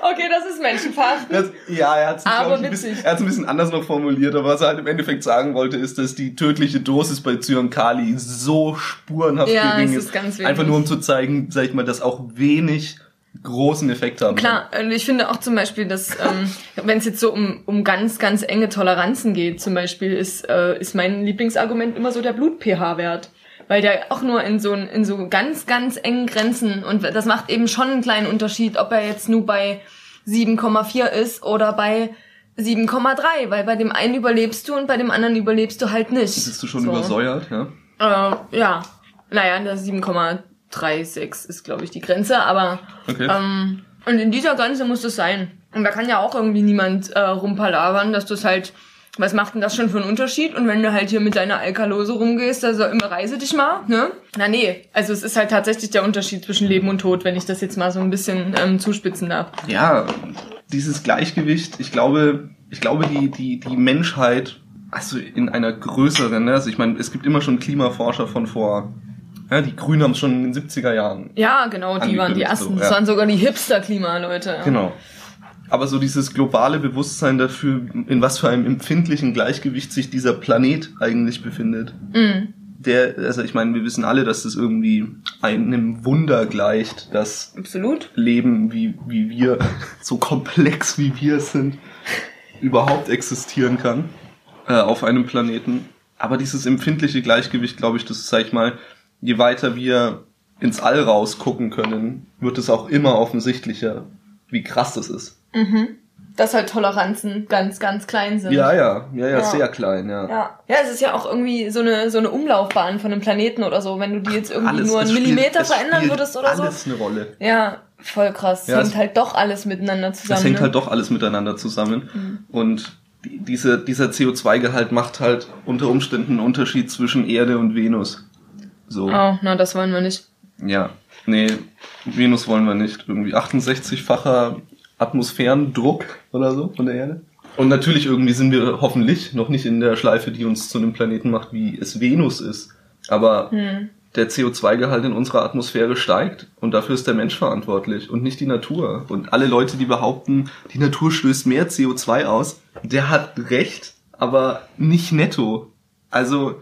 Speaker 2: Okay, das ist menschenverachtend.
Speaker 3: Das, ja, er hat es ein, bisschen- er hat's ein bisschen anders noch formuliert, aber was er halt im Endeffekt sagen wollte, ist, dass die tödliche Dosis bei Zyankali so spurenhaft
Speaker 2: Ja,
Speaker 3: gering
Speaker 2: ist ganz wenig.
Speaker 3: Einfach nur um zu zeigen, sag ich mal, dass auch wenig großen Effekt haben.
Speaker 2: Klar, und ich finde auch zum Beispiel, dass ähm, wenn es jetzt so um, um ganz, ganz enge Toleranzen geht, zum Beispiel ist, äh, ist mein Lieblingsargument immer so der Blut-pH-Wert. Weil der auch nur in so, in so ganz, ganz engen Grenzen und das macht eben schon einen kleinen Unterschied, ob er jetzt nur bei 7,4 ist oder bei 7,3, weil bei dem einen überlebst du und bei dem anderen überlebst du halt nicht.
Speaker 3: Bist du schon
Speaker 2: so.
Speaker 3: übersäuert, ja?
Speaker 2: Äh, ja. Naja, der 7,36 ist, glaube ich, die Grenze, aber
Speaker 3: Okay.
Speaker 2: ähm, und in dieser Grenze muss das sein. Und da kann ja auch irgendwie niemand äh, rumpalabern, dass das halt, was macht denn das schon für einen Unterschied? Und wenn du halt hier mit deiner Alkalose rumgehst, also immer reise dich mal, ne? Na nee, also es ist halt tatsächlich der Unterschied zwischen Leben und Tod, wenn ich das jetzt mal so ein bisschen ähm, zuspitzen darf.
Speaker 3: ja, dieses Gleichgewicht, ich glaube, ich glaube, die, die, die Menschheit, also in einer größeren, ne, also ich meine, es gibt immer schon Klimaforscher von vor, ja, die Grünen haben es schon in den 70er Jahren.
Speaker 2: Ja, genau, die waren die ersten.
Speaker 3: so,
Speaker 2: Das
Speaker 3: ja.
Speaker 2: waren sogar die Hipster-Klima-Leute. Ja.
Speaker 3: Genau. Aber so dieses globale Bewusstsein dafür, in was für einem empfindlichen Gleichgewicht sich dieser Planet eigentlich befindet.
Speaker 2: Mhm.
Speaker 3: Der, also ich meine, wir wissen alle, dass das irgendwie einem Wunder gleicht, dass
Speaker 2: Absolut.
Speaker 3: Leben, wie, wie wir, <laughs> so komplex wie wir sind, überhaupt existieren kann äh, auf einem Planeten. Aber dieses empfindliche Gleichgewicht, glaube ich, das sag ich mal, je weiter wir ins All rausgucken können, wird es auch immer offensichtlicher, wie krass das ist.
Speaker 2: Dass halt Toleranzen ganz, ganz klein sind.
Speaker 3: Ja, ja, ja, ja,
Speaker 2: Ja.
Speaker 3: sehr klein, ja.
Speaker 2: Ja. ja, es ist ja auch irgendwie so eine, so eine Umlaufbahn von einem Planeten oder so, wenn du die jetzt irgendwie
Speaker 3: Alles-
Speaker 2: nur einen
Speaker 3: es spielt-
Speaker 2: Millimeter
Speaker 3: es
Speaker 2: verändern würdest oder so.
Speaker 3: alles eine Rolle.
Speaker 2: Ja, voll krass.
Speaker 3: Ja,
Speaker 2: hängt
Speaker 3: es-
Speaker 2: halt doch alles miteinander zusammen.
Speaker 3: Das hängt
Speaker 2: ne?
Speaker 3: halt doch alles miteinander zusammen. Und die, diese, dieser CO2-Gehalt macht halt unter Umständen einen Unterschied zwischen Erde und Venus. So.
Speaker 2: Oh, na, das wollen wir nicht.
Speaker 3: Ja. Nee, Venus wollen wir nicht. Irgendwie 68-facher Atmosphärendruck oder so von der Erde. Und natürlich irgendwie sind wir hoffentlich noch nicht in der Schleife, die uns zu einem Planeten macht, wie es Venus ist. Aber der CO2-Gehalt in unserer Atmosphäre steigt und dafür ist der Mensch verantwortlich und nicht die Natur. Und alle Leute, die behaupten, die Natur stößt mehr CO2 aus, der hat recht, aber nicht netto. Also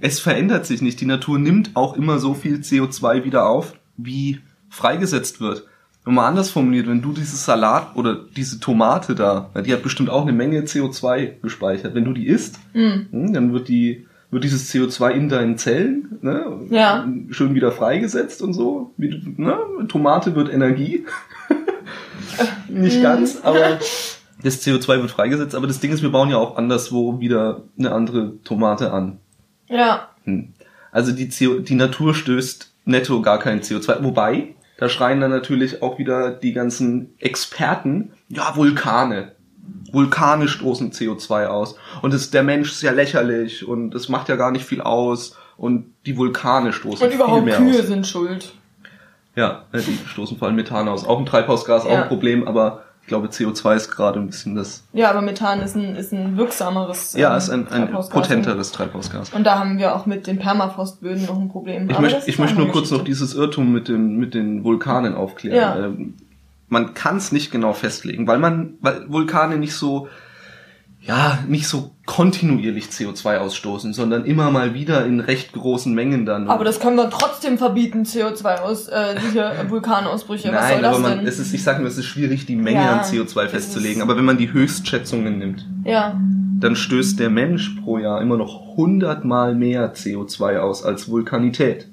Speaker 3: es verändert sich nicht. Die Natur nimmt auch immer so viel CO2 wieder auf, wie freigesetzt wird. Und mal anders formuliert, wenn du dieses Salat oder diese Tomate da, die hat bestimmt auch eine Menge CO2 gespeichert. Wenn du die isst, mhm. dann wird die wird dieses CO2 in deinen Zellen ne,
Speaker 2: ja.
Speaker 3: schön wieder freigesetzt und so. Wie, ne? Tomate wird Energie. <laughs> Nicht ganz, <laughs> aber das CO2 wird freigesetzt. Aber das Ding ist, wir bauen ja auch anderswo wieder eine andere Tomate an.
Speaker 2: Ja.
Speaker 3: Hm. Also die, CO die Natur stößt netto gar kein CO2. Wobei, da schreien dann natürlich auch wieder die ganzen Experten, ja, Vulkane. Vulkane stoßen CO2 aus. Und das, der Mensch ist ja lächerlich und es macht ja gar nicht viel aus. Und die Vulkane stoßen
Speaker 2: Und überhaupt
Speaker 3: viel mehr
Speaker 2: Kühe
Speaker 3: aus.
Speaker 2: sind schuld.
Speaker 3: Ja, äh, die stoßen vor allem Methan aus. Auch ein Treibhausgas, auch
Speaker 2: Ja.
Speaker 3: ein Problem, aber ich glaube CO2 ist gerade ein bisschen das.
Speaker 2: Ja, aber Methan ist ein, ist ein wirksameres.
Speaker 3: Ja,
Speaker 2: ähm,
Speaker 3: ist ein, ein
Speaker 2: Treibhausgas.
Speaker 3: potenteres Treibhausgas.
Speaker 2: Und da haben wir auch mit den Permafrostböden noch ein Problem.
Speaker 3: Ich möchte, ich möchte nur kurz noch dieses Irrtum mit den, mit den Vulkanen aufklären.
Speaker 2: Ja.
Speaker 3: Ähm, man kann es nicht genau festlegen, weil man, weil Vulkane nicht so, ja, nicht so kontinuierlich CO2 ausstoßen, sondern immer mal wieder in recht großen Mengen dann.
Speaker 2: Aber das können wir trotzdem verbieten, CO2 aus, äh, hier <laughs> Vulkanausbrüche. Was soll
Speaker 3: Nein,
Speaker 2: das
Speaker 3: aber man,
Speaker 2: denn?
Speaker 3: es ist, ich sag nur, es ist schwierig, die Menge
Speaker 2: Ja,
Speaker 3: an CO2
Speaker 2: es
Speaker 3: festzulegen. Aber wenn man die Höchstschätzungen nimmt,
Speaker 2: ja.
Speaker 3: dann stößt der Mensch pro Jahr immer noch hundertmal mehr CO2 aus als Vulkanität.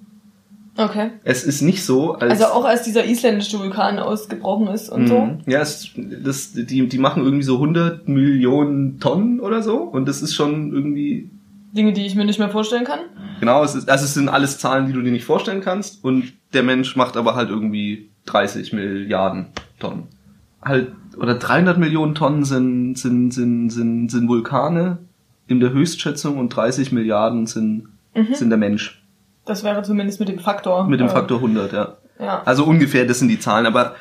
Speaker 2: Okay.
Speaker 3: Es ist nicht so, als
Speaker 2: Also auch als dieser isländische Vulkan ausgebrochen ist und so.
Speaker 3: Mhm. Ja, es, das, die, die machen irgendwie so 100 Millionen Tonnen oder so und das ist schon irgendwie,
Speaker 2: Dinge, die ich mir nicht mehr vorstellen kann.
Speaker 3: genau, es ist, also es sind alles Zahlen, die du dir nicht vorstellen kannst und der Mensch macht aber halt irgendwie 30 Milliarden Tonnen. Halt, oder 300 Millionen Tonnen sind, sind, sind, sind, sind Vulkane in der Höchstschätzung und 30 Milliarden sind, sind der Mensch.
Speaker 2: Das wäre zumindest mit dem Faktor.
Speaker 3: Mit dem
Speaker 2: äh,
Speaker 3: Faktor 100, ja.
Speaker 2: Ja.
Speaker 3: Also ungefähr, das sind die Zahlen, aber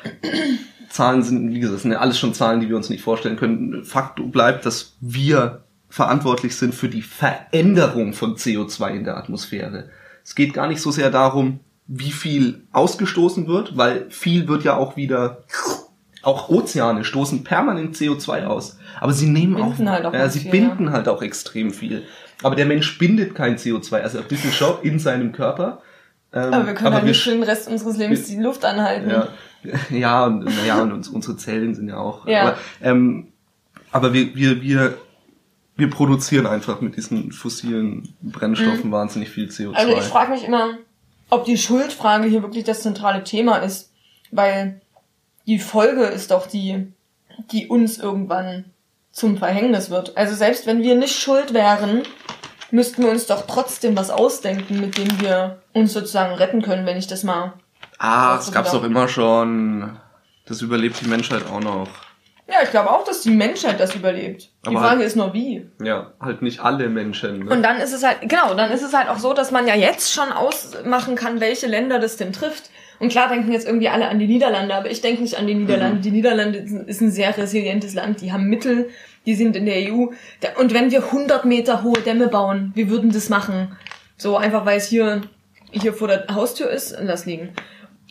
Speaker 3: <clears throat> Zahlen sind, wie gesagt, das sind ja alles schon Zahlen, die wir uns nicht vorstellen können. Fakt bleibt, dass wir verantwortlich sind für die Veränderung von CO2 in der Atmosphäre. Es geht gar nicht so sehr darum, wie viel ausgestoßen wird, weil viel wird ja auch wieder, auch Ozeane stoßen permanent CO2 aus. Aber sie nehmen
Speaker 2: Binden
Speaker 3: auch,
Speaker 2: halt auch
Speaker 3: ja, sie
Speaker 2: viel,
Speaker 3: binden halt auch extrem viel. Aber der Mensch bindet kein CO2, also ein bisschen schon in seinem Körper. Ähm,
Speaker 2: aber wir können halt
Speaker 3: wir
Speaker 2: nicht für den Rest unseres Lebens die Luft anhalten.
Speaker 3: ja, ja, und, ja, und uns, unsere Zellen sind ja auch.
Speaker 2: Ja.
Speaker 3: Aber, ähm, aber wir, wir, wir, wir produzieren einfach mit diesen fossilen Brennstoffen wahnsinnig viel CO2.
Speaker 2: Mhm. Also ich frage mich immer, ob die Schuldfrage hier wirklich das zentrale Thema ist, weil die Folge ist doch die, die uns irgendwann zum Verhängnis wird. Also selbst wenn wir nicht schuld wären, müssten wir uns doch trotzdem was ausdenken, mit dem wir uns sozusagen retten können, wenn ich das mal.
Speaker 3: ah,
Speaker 2: das
Speaker 3: gab's doch immer schon. Das überlebt die Menschheit auch noch.
Speaker 2: Ja, ich glaube auch, dass die Menschheit das überlebt. Die
Speaker 3: Aber
Speaker 2: Frage
Speaker 3: halt-
Speaker 2: ist nur wie.
Speaker 3: Ja, halt nicht alle Menschen. Ne?
Speaker 2: Und dann ist es halt, genau, dann ist es halt auch so, dass man ja jetzt schon ausmachen kann, welche Länder das denn trifft. Und klar denken jetzt irgendwie alle an die Niederlande, aber ich denke nicht an die Niederlande.
Speaker 3: Mhm.
Speaker 2: Die Niederlande ist ein sehr resilientes Land, die haben Mittel, die sind in der EU. Und wenn wir 100 Meter hohe Dämme bauen, wir würden das machen. So einfach, weil es hier, hier vor der Haustür ist, lass liegen.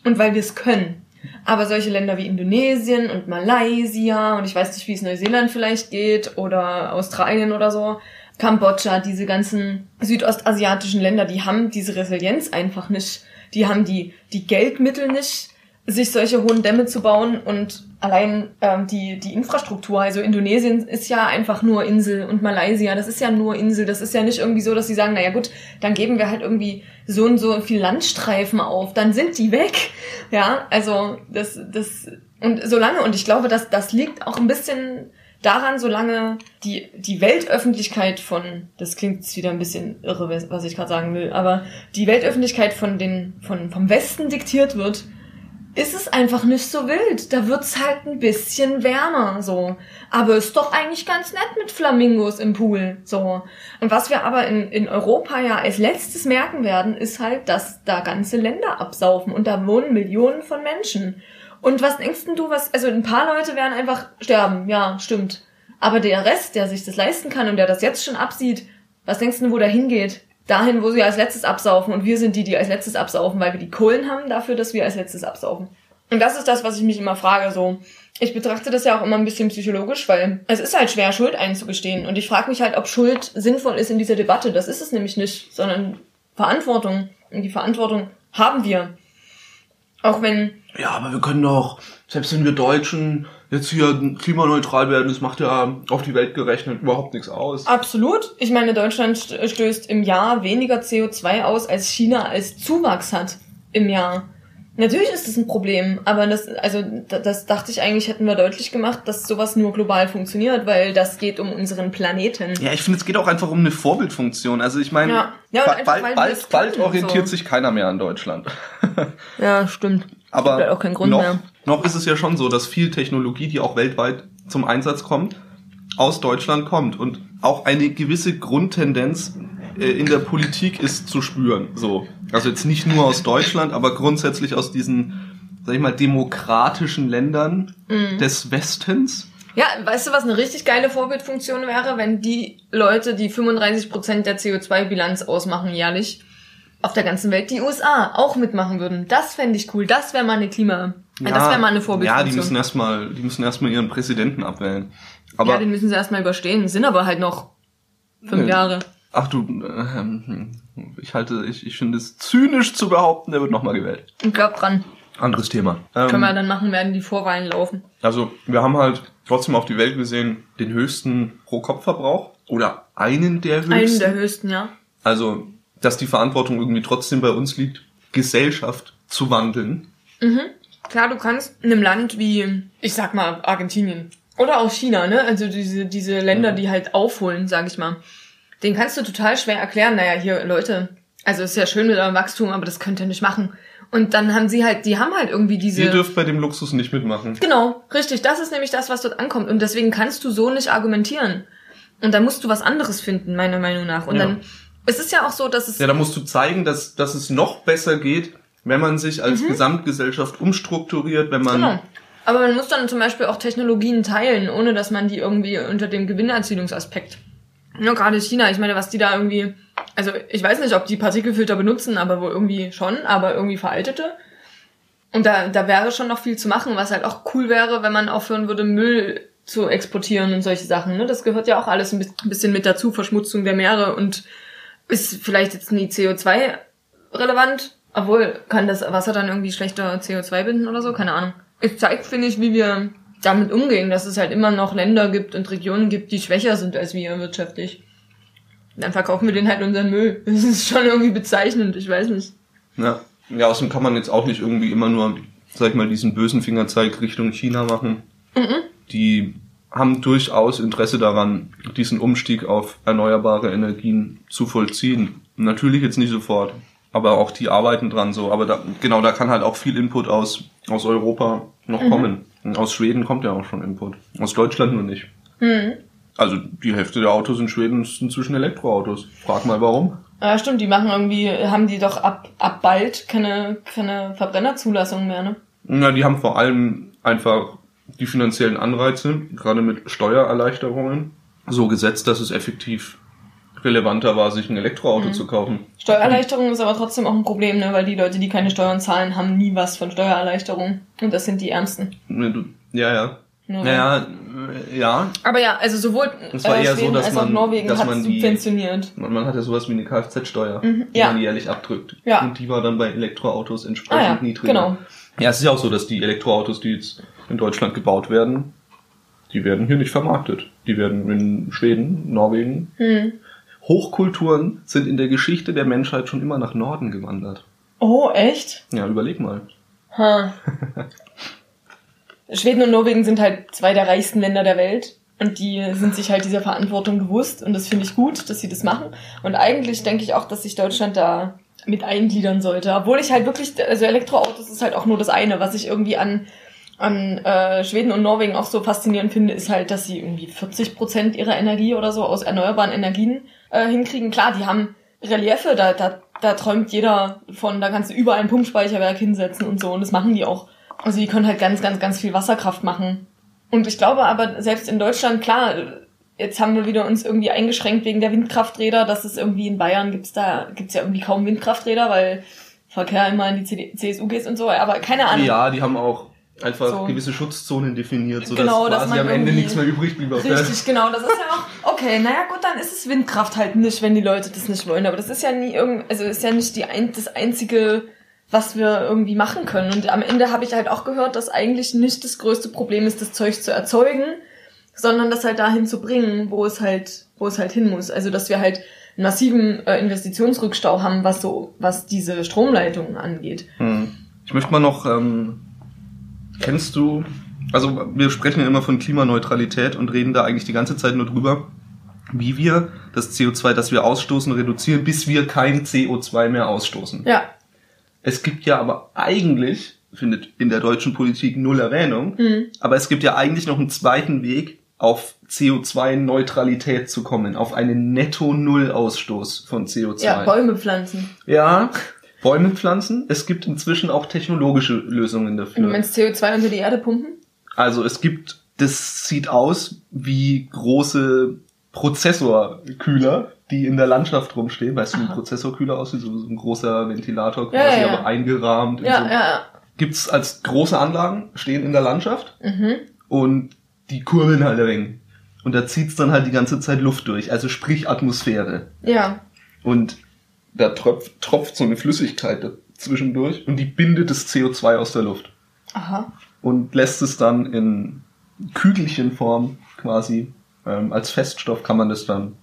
Speaker 2: Und weil wir es können. Aber solche Länder wie Indonesien und Malaysia und ich weiß nicht, wie es Neuseeland vielleicht geht oder Australien oder so, Kambodscha, diese ganzen südostasiatischen Länder, die haben diese Resilienz einfach nicht. Die haben die, die Geldmittel nicht, sich solche hohen Dämme zu bauen und allein ähm, die, die Infrastruktur. Also Indonesien ist ja einfach nur Insel und Malaysia, das ist ja nur Insel. Das ist ja nicht irgendwie so, dass sie sagen, naja gut, dann geben wir halt irgendwie so und so viel Landstreifen auf, dann sind die weg. Ja, also das, das, und solange, und ich glaube, dass das liegt auch ein bisschen daran, solange die, die Weltöffentlichkeit von, das klingt jetzt wieder ein bisschen irre, was ich gerade sagen will, aber die Weltöffentlichkeit von den, von, vom Westen diktiert wird, ist es einfach nicht so wild. Da wird's halt ein bisschen wärmer, so. Aber ist doch eigentlich ganz nett mit Flamingos im Pool, so. Und was wir aber in, in Europa ja als letztes merken werden, ist halt, dass da ganze Länder absaufen und da wohnen Millionen von Menschen. Und was denkst denn du, was, also ein paar Leute werden einfach sterben, ja, stimmt. Aber der Rest, der sich das leisten kann und der das jetzt schon absieht, was denkst du, wo der hingeht? Dahin, wo sie als letztes absaufen und wir sind die, die als letztes absaufen, weil wir die Kohlen haben dafür, dass wir als letztes absaufen. Und das ist das, was ich mich immer frage, so. Ich betrachte das ja auch immer ein bisschen psychologisch, weil es ist halt schwer, Schuld einzugestehen. Und ich frage mich halt, ob Schuld sinnvoll ist in dieser Debatte. Das ist es nämlich nicht, sondern Verantwortung. Und die Verantwortung haben wir. Auch wenn,
Speaker 3: Ja, aber wir können doch, selbst wenn wir Deutschen jetzt hier klimaneutral werden, das macht ja auf die Welt gerechnet überhaupt nichts aus.
Speaker 2: absolut, ich meine, Deutschland st- stößt im Jahr weniger CO2 aus, als China als Zuwachs hat im Jahr. Natürlich ist das ein Problem, aber das, also, da- das dachte ich eigentlich, hätten wir deutlich gemacht, dass sowas nur global funktioniert, weil das geht um unseren Planeten.
Speaker 3: Ja, ich finde, es geht auch einfach um eine Vorbildfunktion. Also ich meine,
Speaker 2: Ja. Ja,
Speaker 3: bald, bald, bald
Speaker 2: können,
Speaker 3: orientiert
Speaker 2: so.
Speaker 3: sich keiner mehr an Deutschland. <laughs>
Speaker 2: Ja, stimmt.
Speaker 3: Aber
Speaker 2: halt auch keinen Grund
Speaker 3: noch,
Speaker 2: mehr.
Speaker 3: noch ist es ja schon so, dass viel Technologie, die auch weltweit zum Einsatz kommt, aus Deutschland kommt. Und auch eine gewisse Grundtendenz äh, in der Politik ist zu spüren. So. Also jetzt nicht nur aus Deutschland, aber grundsätzlich aus diesen, sag ich mal, demokratischen Ländern
Speaker 2: Mhm.
Speaker 3: des Westens.
Speaker 2: Ja, weißt du, was eine richtig geile Vorbildfunktion wäre, wenn die Leute, die 35% der CO2-Bilanz ausmachen jährlich, auf der ganzen Welt die USA auch mitmachen würden. Das fände ich cool. Das wäre mal eine Klima... Ja, das wäre mal eine
Speaker 3: Ja, die
Speaker 2: Vorbildfunktion.
Speaker 3: müssen erstmal, die müssen erstmal ihren Präsidenten abwählen. Aber
Speaker 2: ja, den müssen sie erstmal überstehen. Sind aber halt noch fünf
Speaker 3: Nee.
Speaker 2: Jahre.
Speaker 3: Ach du, äh, hm, ich halte, ich, ich finde es zynisch zu behaupten, der wird nochmal gewählt.
Speaker 2: Ich glaub dran.
Speaker 3: Anderes Thema. Ähm,
Speaker 2: Können wir dann machen, werden die Vorwahlen laufen.
Speaker 3: also wir haben halt trotzdem auf die Welt gesehen den höchsten Pro-Kopf-Verbrauch oder einen der höchsten.
Speaker 2: Einen der höchsten, ja.
Speaker 3: Also, dass die Verantwortung irgendwie trotzdem bei uns liegt, Gesellschaft zu wandeln.
Speaker 2: Klar, du kannst in einem Land wie, ich sag mal, Argentinien oder auch China, ne? Also diese, diese Länder, die halt aufholen, sag ich mal. Den kannst du total schwer erklären, naja, hier, Leute, also ist ja schön mit eurem Wachstum, aber das könnt ihr nicht machen. Und dann haben sie halt, die haben halt irgendwie diese.
Speaker 3: Ihr dürft bei dem Luxus nicht mitmachen.
Speaker 2: Genau, richtig. Das ist nämlich das, was dort ankommt. Und deswegen kannst du so nicht argumentieren. Und da musst du was anderes finden, meiner Meinung nach. Und
Speaker 3: Ja.
Speaker 2: dann, es ist ja auch so, dass es,
Speaker 3: Ja, da musst du zeigen, dass, dass es noch besser geht, wenn man sich
Speaker 2: Mhm.
Speaker 3: als Gesamtgesellschaft umstrukturiert, wenn man
Speaker 2: genau. Aber man muss dann zum Beispiel auch Technologien teilen, ohne dass man die irgendwie unter dem Gewinnerzielungsaspekt. Ja, gerade China, ich meine, was die da irgendwie, also ich weiß nicht, ob die Partikelfilter benutzen, aber wohl irgendwie schon, aber irgendwie veraltete. Und da, da wäre schon noch viel zu machen, was halt auch cool wäre, wenn man aufhören würde, Müll zu exportieren und solche Sachen. Ne? Das gehört ja auch alles ein bisschen mit dazu, Verschmutzung der Meere und ist vielleicht jetzt nie CO2 relevant, obwohl kann das Wasser dann irgendwie schlechter CO2 binden oder so, keine Ahnung. Es zeigt, finde ich, wie wir damit umgehen, dass es halt immer noch Länder gibt und Regionen gibt, die schwächer sind als wir wirtschaftlich. Dann verkaufen wir denen halt unseren Müll. <laughs> Das ist schon irgendwie bezeichnend, ich weiß nicht.
Speaker 3: Ja. ja, außerdem kann man jetzt auch nicht irgendwie immer nur, sag ich mal, diesen bösen Fingerzeig Richtung China machen. Die haben durchaus Interesse daran, diesen Umstieg auf erneuerbare Energien zu vollziehen. Natürlich jetzt nicht sofort, aber auch die arbeiten dran so. Aber da, genau, da kann halt auch viel Input aus, aus Europa noch kommen. Und aus Schweden kommt ja auch schon Input. Aus Deutschland nur nicht. Also die Hälfte der Autos in Schweden ist inzwischen Elektroautos. Frag mal warum.
Speaker 2: Ja, stimmt, die machen irgendwie, haben die doch ab, ab bald keine, keine Verbrennerzulassung mehr, ne?
Speaker 3: Na, die haben vor allem einfach die finanziellen Anreize, gerade mit Steuererleichterungen, so gesetzt, dass es effektiv relevanter war, sich ein Elektroauto zu kaufen.
Speaker 2: Steuererleichterung ist aber trotzdem auch ein Problem, ne? Weil die Leute, die keine Steuern zahlen, haben nie was von Steuererleichterung. Und das sind die Ärmsten.
Speaker 3: Ne, Ja, ja.
Speaker 2: Nur
Speaker 3: Naja, äh, ja.
Speaker 2: Aber ja, also sowohl
Speaker 3: Es war
Speaker 2: äh,
Speaker 3: eher so,
Speaker 2: Schweden
Speaker 3: dass
Speaker 2: als auch
Speaker 3: man-
Speaker 2: Norwegen
Speaker 3: dass man die-
Speaker 2: subventioniert.
Speaker 3: Man, man hat ja sowas wie eine Kfz-Steuer,
Speaker 2: Mhm,
Speaker 3: die
Speaker 2: ja.
Speaker 3: man jährlich abdrückt.
Speaker 2: Ja.
Speaker 3: Und die war dann bei Elektroautos entsprechend
Speaker 2: Ah ja,
Speaker 3: niedriger.
Speaker 2: genau.
Speaker 3: Ja, es ist ja auch so, dass die Elektroautos, die jetzt in Deutschland gebaut werden, die werden hier nicht vermarktet. Die werden in Schweden, Norwegen.
Speaker 2: Hm.
Speaker 3: Hochkulturen sind in der Geschichte der Menschheit schon immer nach Norden gewandert.
Speaker 2: Oh, echt?
Speaker 3: Ja, überleg mal.
Speaker 2: Ha. <laughs> Schweden und Norwegen sind halt zwei der reichsten Länder der Welt. Und die sind sich halt dieser Verantwortung bewusst. Und das finde ich gut, dass sie das machen. Und eigentlich denke ich auch, dass sich Deutschland da mit eingliedern sollte. Obwohl ich halt wirklich, also Elektroautos ist halt auch nur das eine. Was ich irgendwie an, an äh, Schweden und Norwegen auch so faszinierend finde, ist halt, dass sie irgendwie 40 Prozent ihrer Energie oder so aus erneuerbaren Energien äh, hinkriegen. Klar, die haben Reliefe, da, da, da träumt jeder von, da kannst du überall ein Pumpspeicherwerk hinsetzen und so. Und das machen die auch. Also die können halt ganz, ganz, ganz viel Wasserkraft machen. Und ich glaube aber, selbst in Deutschland, klar, jetzt haben wir wieder uns irgendwie eingeschränkt wegen der Windkrafträder, dass es irgendwie in Bayern gibt's da, gibt's ja irgendwie kaum Windkrafträder, weil Verkehr immer in die CSU geht und so, aber keine Ahnung.
Speaker 3: Ja, die haben auch einfach
Speaker 2: So.
Speaker 3: gewisse Schutzzonen definiert, sodass
Speaker 2: Genau, dass
Speaker 3: quasi
Speaker 2: man
Speaker 3: am Ende nichts mehr übrig blieb
Speaker 2: Richtig, genau, das ist ja auch, okay, naja gut, dann ist es Windkraft halt nicht, wenn die Leute das nicht wollen, aber das ist ja nie irgend, also ist ja nicht die ein, das einzige was wir irgendwie machen können. Und am Ende habe ich halt auch gehört, dass eigentlich nicht das größte Problem ist, das Zeug zu erzeugen, sondern das halt dahin zu bringen, wo es halt, wo es halt hin muss. Also dass wir halt einen massiven äh, Investitionsrückstau haben, was so, was diese Stromleitungen angeht.
Speaker 3: Hm. Ich möchte mal noch, ähm, kennst du, also wir sprechen ja immer von Klimaneutralität und reden da eigentlich die ganze Zeit nur drüber, wie wir das CO2, das wir ausstoßen, reduzieren, bis wir kein CO2 mehr ausstoßen.
Speaker 2: Ja.
Speaker 3: Es gibt ja aber eigentlich, findet in der deutschen Politik null Erwähnung,
Speaker 2: Mhm.
Speaker 3: aber es gibt ja eigentlich noch einen zweiten Weg, auf CO2-Neutralität zu kommen, auf einen Netto-Null-Ausstoß von CO2.
Speaker 2: Ja, Bäume pflanzen.
Speaker 3: Ja, Bäume pflanzen. Es gibt inzwischen auch technologische Lösungen
Speaker 2: Du
Speaker 3: dafür.
Speaker 2: meinst CO2 unter die Erde pumpen?
Speaker 3: Also es gibt, das sieht aus wie große Prozessorkühler, die in der Landschaft rumstehen. Weißt du, wie ein. Prozessorkühler aussieht? So, so ein großer Ventilator
Speaker 2: Ja,
Speaker 3: quasi,
Speaker 2: ja, ja.
Speaker 3: aber eingerahmt. in
Speaker 2: Ja,
Speaker 3: so.
Speaker 2: ja, ja.
Speaker 3: Gibt's als große Anlagen, stehen in der Landschaft
Speaker 2: Mhm.
Speaker 3: und die kurbeln halt ein wenig. Und da zieht's dann halt die ganze Zeit Luft durch, also sprich Atmosphäre.
Speaker 2: Ja.
Speaker 3: Und da tropft, tropft so eine Flüssigkeit zwischendurch und die bindet das CO2 aus der Luft
Speaker 2: Aha.
Speaker 3: und lässt es dann in Kügelchenform quasi ähm, als Feststoff kann man das dann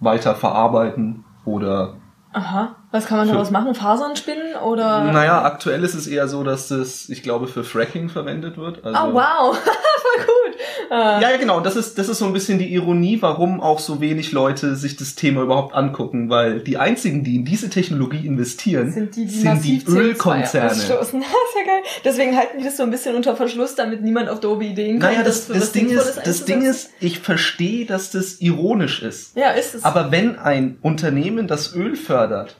Speaker 3: weiter verarbeiten oder
Speaker 2: Aha. Was kann man daraus machen? Fasern spinnen oder?
Speaker 3: naja, aktuell ist es eher so, dass das, ich glaube, für Fracking verwendet wird. Also,
Speaker 2: Oh wow, <laughs> voll gut. Äh,
Speaker 3: Ja, ja, genau. Das ist, das ist so ein bisschen die Ironie, warum auch so wenig Leute sich das Thema überhaupt angucken, weil die einzigen, die in diese Technologie investieren,
Speaker 2: sind die, die
Speaker 3: sind die
Speaker 2: massiv CO2
Speaker 3: Ölkonzerne. <laughs>
Speaker 2: Das ist ja geil. Deswegen halten die das so ein bisschen unter Verschluss, damit niemand auf doofe Ideen kommt.
Speaker 3: Naja, das, das
Speaker 2: was
Speaker 3: Ding ist, das Ding ist, ich verstehe, dass das ironisch ist.
Speaker 2: Ja, ist es.
Speaker 3: Aber wenn ein Unternehmen, das Öl fördert,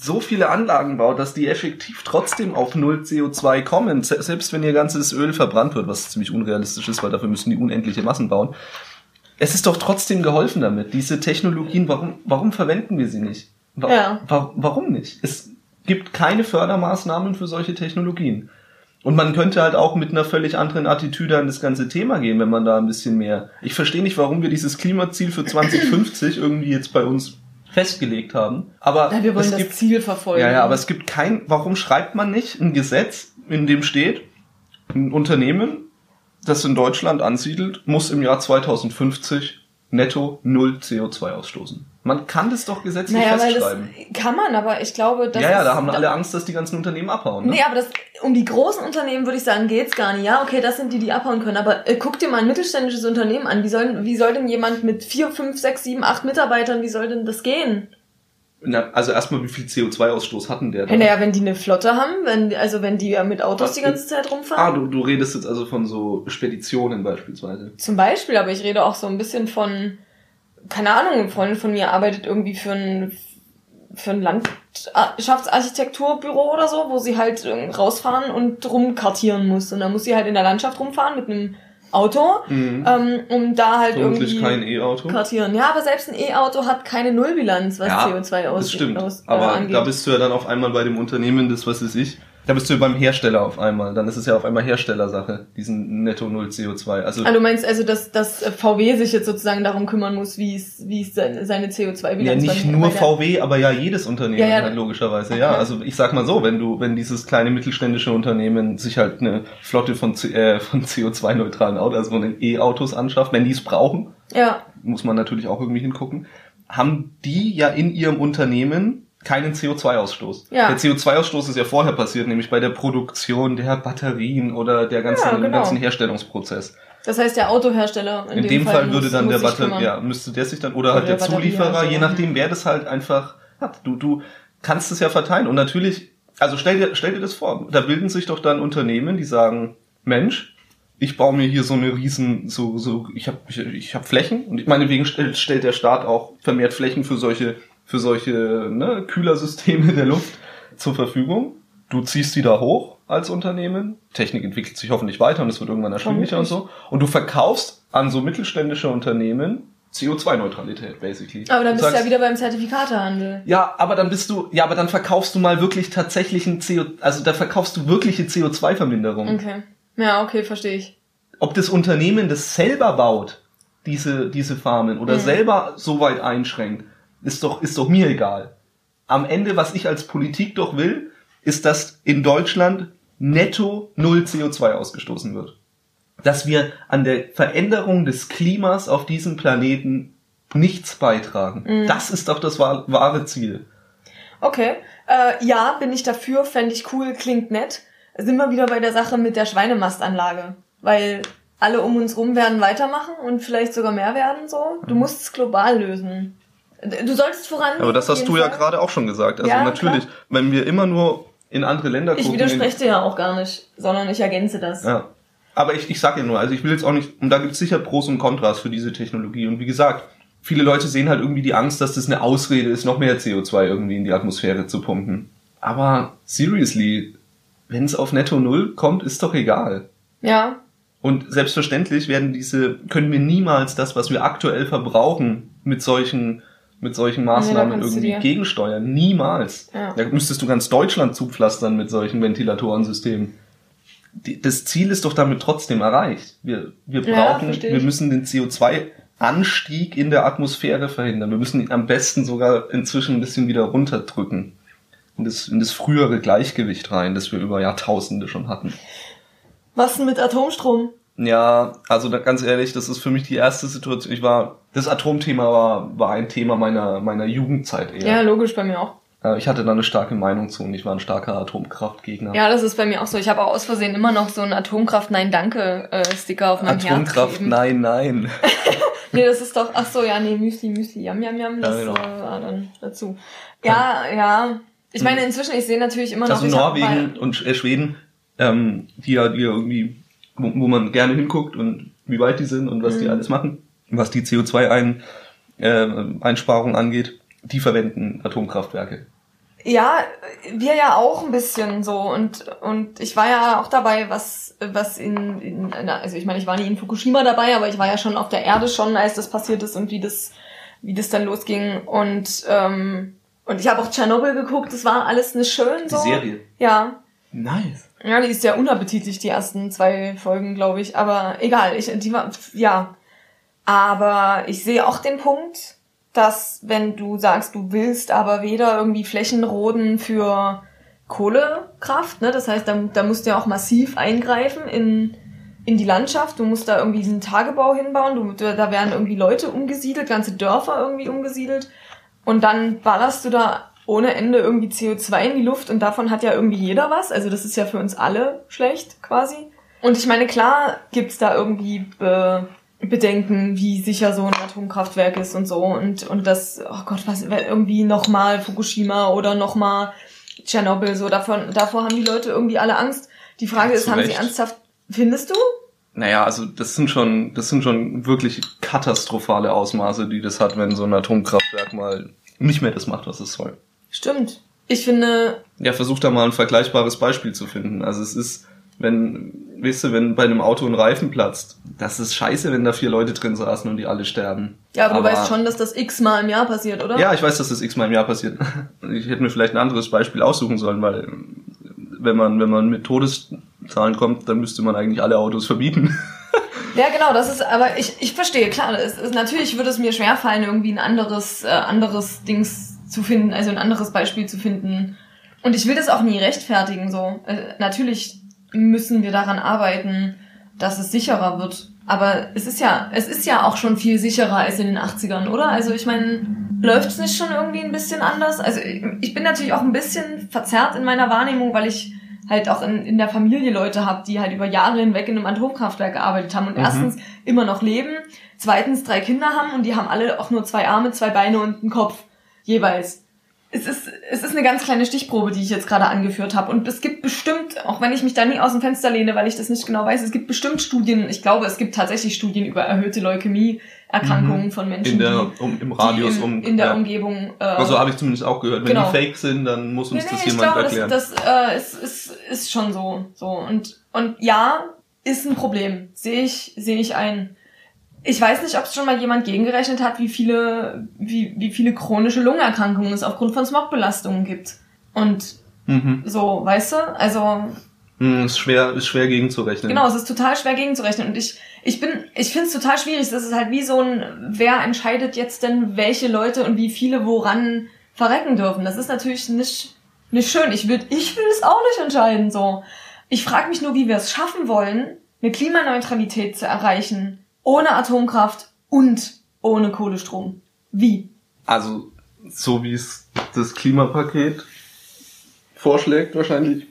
Speaker 3: so viele Anlagen baut, dass die effektiv trotzdem auf null CO2 kommen, se- selbst wenn ihr ganzes Öl verbrannt wird, was ziemlich unrealistisch ist, weil dafür müssen die unendliche Massen bauen. Es ist doch trotzdem geholfen damit. Diese Technologien, warum, warum verwenden wir sie nicht? Wa
Speaker 2: Ja.
Speaker 3: wa warum nicht? Es gibt keine Fördermaßnahmen für solche Technologien. Und man könnte halt auch mit einer völlig anderen Attitüde an das ganze Thema gehen, wenn man da ein bisschen mehr. Ich verstehe nicht, warum wir dieses Klimaziel für 2050 irgendwie jetzt bei uns festgelegt haben. Aber
Speaker 2: ja, wir wollen
Speaker 3: es
Speaker 2: das
Speaker 3: gibt,
Speaker 2: Ziel verfolgen.
Speaker 3: ja, ja, aber es gibt kein, warum schreibt man nicht ein Gesetz, in dem steht, ein Unternehmen, das in Deutschland ansiedelt, muss im Jahr 2050 netto null CO2 ausstoßen. Man kann das doch gesetzlich
Speaker 2: naja,
Speaker 3: festschreiben.
Speaker 2: das kann man, aber ich glaube, das
Speaker 3: ja, ja, da haben alle Angst, dass die ganzen Unternehmen abhauen. Ne?
Speaker 2: Nee, aber das, um die großen Unternehmen würde ich sagen, geht's gar nicht. Ja, okay, das sind die, die abhauen können. Aber äh, guck dir mal ein mittelständisches Unternehmen an. Wie soll, wie soll denn jemand mit vier, fünf, sechs, sieben, acht Mitarbeitern, wie soll denn das gehen?
Speaker 3: Na, also erstmal, wie viel CO2-Ausstoß hatten der da?
Speaker 2: naja, wenn die eine Flotte haben, wenn, also wenn die ja mit Autos
Speaker 3: Was
Speaker 2: die
Speaker 3: für-
Speaker 2: ganze Zeit
Speaker 3: Ah,
Speaker 2: rumfahren.
Speaker 3: du, du redest jetzt also von so Speditionen beispielsweise.
Speaker 2: Zum Beispiel, aber ich rede auch so ein bisschen von, keine Ahnung, eine Freundin von mir arbeitet irgendwie für ein, für ein Landschaftsarchitekturbüro oder so, wo sie halt äh, rausfahren und rumkartieren muss. Und dann muss sie halt in der Landschaft rumfahren mit einem Auto,
Speaker 3: Mhm.
Speaker 2: ähm, um da halt
Speaker 3: Vermutlich
Speaker 2: irgendwie
Speaker 3: kein E-Auto.
Speaker 2: kartieren. Ja, aber selbst ein E-Auto hat keine Nullbilanz, was CO2 aus,
Speaker 3: das stimmt.
Speaker 2: aus äh,
Speaker 3: Aber
Speaker 2: angeht.
Speaker 3: da bist du ja dann auf einmal bei dem Unternehmen, das was ist ich. Da bist du beim Hersteller auf einmal. Dann ist es ja auf einmal Herstellersache, diesen Netto Null CO2. Also
Speaker 2: Ah, du meinst also, dass, dass VW sich jetzt sozusagen darum kümmern muss, wie es, wie es seine, seine CO2-Bilanz
Speaker 3: ja, nicht nur VW, aber ja jedes Unternehmen
Speaker 2: Ja, ja.
Speaker 3: halt logischerweise. Ja,
Speaker 2: Okay.
Speaker 3: also ich sag mal so, wenn du, wenn dieses kleine mittelständische Unternehmen sich halt eine Flotte von, äh, von CO2-neutralen Autos, also von den E-Autos anschafft, wenn die es brauchen,
Speaker 2: Ja,
Speaker 3: muss man natürlich auch irgendwie hingucken, haben die ja in ihrem Unternehmen keinen CO2-Ausstoß.
Speaker 2: Ja.
Speaker 3: Der CO2-Ausstoß ist ja vorher passiert, nämlich bei der Produktion der Batterien oder der ganzen,
Speaker 2: Ja, genau.
Speaker 3: ganzen Herstellungsprozess.
Speaker 2: das heißt, der Autohersteller in,
Speaker 3: In, dem, Fall, würde
Speaker 2: muss-
Speaker 3: dann der Batterie, ja, müsste der sich dann, oder,
Speaker 2: Oder
Speaker 3: halt der
Speaker 2: der
Speaker 3: Zulieferer, je
Speaker 2: Batteriehersteller.
Speaker 3: nachdem, wer das halt einfach hat. Du, du kannst es ja verteilen. Und natürlich, also stell dir, stell dir das vor, da bilden sich doch dann Unternehmen, die sagen, Mensch, ich baue mir hier so eine riesen, so, so, ich habe ich, ich hab Flächen und meinetwegen stellt, stellt der Staat auch vermehrt Flächen für solche, für solche ne, Kühlersysteme <laughs> der Luft zur Verfügung. Du ziehst die da hoch als Unternehmen. Technik entwickelt sich hoffentlich weiter und es wird irgendwann erschwinglicher und so. Und du verkaufst an so mittelständische Unternehmen CO2-Neutralität, basically.
Speaker 2: Aber dann
Speaker 3: Du
Speaker 2: bist du ja wieder beim Zertifikatehandel.
Speaker 3: ja, aber dann bist du, ja, aber dann verkaufst du mal wirklich tatsächlichen CO, also da verkaufst du wirkliche CO2-Verminderung.
Speaker 2: Okay. Ja, okay, verstehe ich.
Speaker 3: Ob das Unternehmen das selber baut, diese, diese Farmen, oder
Speaker 2: Mhm.
Speaker 3: selber so weit einschränkt, ist doch, ist doch mir egal. Am Ende, was ich als Politik doch will, ist, dass in Deutschland netto null CO2 ausgestoßen wird. Dass wir an der Veränderung des Klimas auf diesem Planeten nichts beitragen.
Speaker 2: Mhm.
Speaker 3: Das ist doch das wahr- wahre Ziel.
Speaker 2: Okay. Äh, ja, bin ich dafür, fände ich cool, klingt nett. Sind wir wieder bei der Sache mit der Schweinemastanlage. Weil alle um uns rum werden weitermachen und vielleicht sogar mehr werden so. Du musst es global lösen. Du sollst voran.
Speaker 3: Aber das hast du ja gerade auch schon gesagt. Also
Speaker 2: Ja,
Speaker 3: natürlich, wenn wir immer nur in andere Länder
Speaker 2: Ich
Speaker 3: gucken.
Speaker 2: widerspreche dir ja auch gar nicht, sondern ich ergänze das.
Speaker 3: Ja. Aber ich, ich sag ja nur, also ich will jetzt auch nicht, und da gibt es sicher Pros und Kontras für diese Technologie. Und wie gesagt, viele Leute sehen halt irgendwie die Angst, dass das eine Ausrede ist, noch mehr CO2 irgendwie in die Atmosphäre zu pumpen. Aber seriously, wenn es auf Netto Null kommt, ist doch egal.
Speaker 2: Ja.
Speaker 3: Und selbstverständlich werden diese, können wir niemals das, was wir aktuell verbrauchen, mit solchen, mit solchen Maßnahmen
Speaker 2: du
Speaker 3: irgendwie gegensteuern. Niemals.
Speaker 2: Ja.
Speaker 3: Da müsstest du ganz Deutschland zupflastern mit solchen Ventilatorensystemen. Die, das Ziel ist doch damit trotzdem erreicht. Wir, wir
Speaker 2: Ja,
Speaker 3: brauchen,
Speaker 2: versteh
Speaker 3: wir müssen den CO2-Anstieg in der Atmosphäre verhindern. Wir müssen ihn am besten sogar inzwischen ein bisschen wieder runterdrücken. In das, in das frühere Gleichgewicht rein, das wir über Jahrtausende schon hatten.
Speaker 2: Was denn mit Atomstrom?
Speaker 3: Ja, also da, ganz ehrlich, das ist für mich die erste Situation. Ich war, das Atomthema war, war ein Thema meiner, meiner Jugendzeit eher.
Speaker 2: Ja, logisch bei mir auch.
Speaker 3: Ich hatte da eine starke Meinung zu und ich war ein starker Atomkraftgegner.
Speaker 2: Ja, das ist bei mir auch so. Ich habe auch aus Versehen immer noch so einen Atomkraft Nein Danke äh, auf meinem
Speaker 3: Atomkraft,
Speaker 2: kleben.
Speaker 3: nein, nein. <laughs>
Speaker 2: Nee, das ist doch, ach so, ja, nee, Müsli, Müsli, Yam, Yam, Yam, das
Speaker 3: Ja, genau.
Speaker 2: äh, war dann dazu. Ja, ja. Ich meine, inzwischen, ich sehe natürlich immer noch...
Speaker 3: Also Norwegen und äh, Schweden, ähm, die ja, die ja irgendwie, wo, wo man gerne hinguckt und wie weit die sind und was
Speaker 2: Mhm.
Speaker 3: die alles machen, was die CO2-Einsparung äh, Einsparung angeht, die verwenden Atomkraftwerke.
Speaker 2: Ja, wir ja auch ein bisschen so und und ich war ja auch dabei, was was in, in also ich meine, ich war nie in Fukushima dabei, aber ich war ja schon auf der Erde schon, als das passiert ist und wie das wie das dann losging und ähm, und ich habe auch Tschernobyl geguckt, das war alles nicht schön so. Ja.
Speaker 3: Nice.
Speaker 2: Ja, die ist sehr unappetitlich, die ersten zwei Folgen, glaube ich. Aber egal, ich, die war, ja. Aber ich sehe auch den Punkt, dass wenn du sagst, du willst aber weder irgendwie Flächen roden für Kohlekraft, ne, das heißt, da, da musst du ja auch massiv eingreifen in, in die Landschaft. Du musst da irgendwie diesen Tagebau hinbauen, du, da werden irgendwie Leute umgesiedelt, ganze Dörfer irgendwie umgesiedelt. Und dann ballerst du da ohne Ende irgendwie CO2 in die Luft und davon hat ja irgendwie jeder was. Also das ist ja für uns alle schlecht quasi. Und ich meine, klar gibt's da irgendwie Be Bedenken, wie sicher so ein Atomkraftwerk ist und so. Und, und das, oh Gott, was, irgendwie nochmal Fukushima oder nochmal Tschernobyl, so davon, davor haben die Leute irgendwie alle Angst. Die Frage ist, haben sie
Speaker 3: Recht.
Speaker 2: ernsthaft, findest du?
Speaker 3: Naja, also das sind schon, das sind schon wirklich katastrophale Ausmaße, die das hat, wenn so ein Atomkraftwerk mal nicht mehr das macht, was es soll.
Speaker 2: Stimmt. Ich finde,
Speaker 3: Ja, versuch da mal ein vergleichbares Beispiel zu finden. Also es ist, wenn, weißt du, wenn bei einem Auto ein Reifen platzt, das ist scheiße, wenn da vier Leute drin saßen und die alle sterben.
Speaker 2: ja, aber, du weißt schon, dass das x-mal im Jahr passiert, oder?
Speaker 3: Ja, ich weiß, dass das x-mal im Jahr passiert. <laughs> Ich hätte mir vielleicht ein anderes Beispiel aussuchen sollen, weil wenn man, wenn man mit Todeszahlen kommt, dann müsste man eigentlich alle Autos verbieten. <laughs>
Speaker 2: Ja, genau, das ist, aber ich, ich verstehe, klar, es ist, natürlich würde es mir schwerfallen, irgendwie ein anderes, äh, anderes Dings zu finden, also ein anderes Beispiel zu finden. Und ich will das auch nie rechtfertigen, so. Äh, natürlich müssen wir daran arbeiten, dass es sicherer wird. Aber es ist ja, es ist ja auch schon viel sicherer als in den 80ern, oder? Also ich meine, läuft's nicht schon irgendwie ein bisschen anders? Also ich, ich bin natürlich auch ein bisschen verzerrt in meiner Wahrnehmung, weil ich halt auch in, in der Familie Leute habe, die halt über Jahre hinweg in einem Atomkraftwerk gearbeitet haben und
Speaker 3: Mhm.
Speaker 2: erstens immer noch leben, zweitens drei Kinder haben und die haben alle auch nur zwei Arme, zwei Beine und einen Kopf jeweils. Es ist, es ist eine ganz kleine Stichprobe, die ich jetzt gerade angeführt habe. Und es gibt bestimmt, auch wenn ich mich da nie aus dem Fenster lehne, weil ich das nicht genau weiß, es gibt bestimmt Studien, ich glaube, es gibt tatsächlich Studien über erhöhte Leukämie-Erkrankungen von Menschen,
Speaker 3: In der,
Speaker 2: die,
Speaker 3: um, im Radius
Speaker 2: die in,
Speaker 3: um.
Speaker 2: in der
Speaker 3: ja.
Speaker 2: Umgebung. Äh,
Speaker 3: Also habe ich zumindest auch gehört. Wenn
Speaker 2: Genau.
Speaker 3: die fake sind, dann muss uns
Speaker 2: Nee,
Speaker 3: das
Speaker 2: nee, ich
Speaker 3: jemand
Speaker 2: glaube,
Speaker 3: erklären.
Speaker 2: das, das äh, ist, ist, ist schon so. so. Und, und ja, ist ein Problem. Sehe ich, sehe ich ein. Ich weiß nicht, ob es schon mal jemand gegengerechnet hat, wie viele, wie, wie viele chronische Lungenerkrankungen es aufgrund von Smogbelastungen gibt. Und
Speaker 3: mhm.
Speaker 2: so, weißt du? Also,
Speaker 3: Hm, ist schwer, ist schwer gegenzurechnen.
Speaker 2: genau, es ist total schwer gegenzurechnen. Und ich, ich bin, ich finde es total schwierig. Das ist halt wie so ein, wer entscheidet jetzt denn, welche Leute und wie viele woran verrecken dürfen. Das ist natürlich nicht Nicht schön. Ich will, ich will es auch nicht entscheiden, so. Ich frage mich nur, wie wir es schaffen wollen, eine Klimaneutralität zu erreichen, ohne Atomkraft und ohne Kohlestrom. Wie?
Speaker 3: Also, so wie es das Klimapaket vorschlägt, wahrscheinlich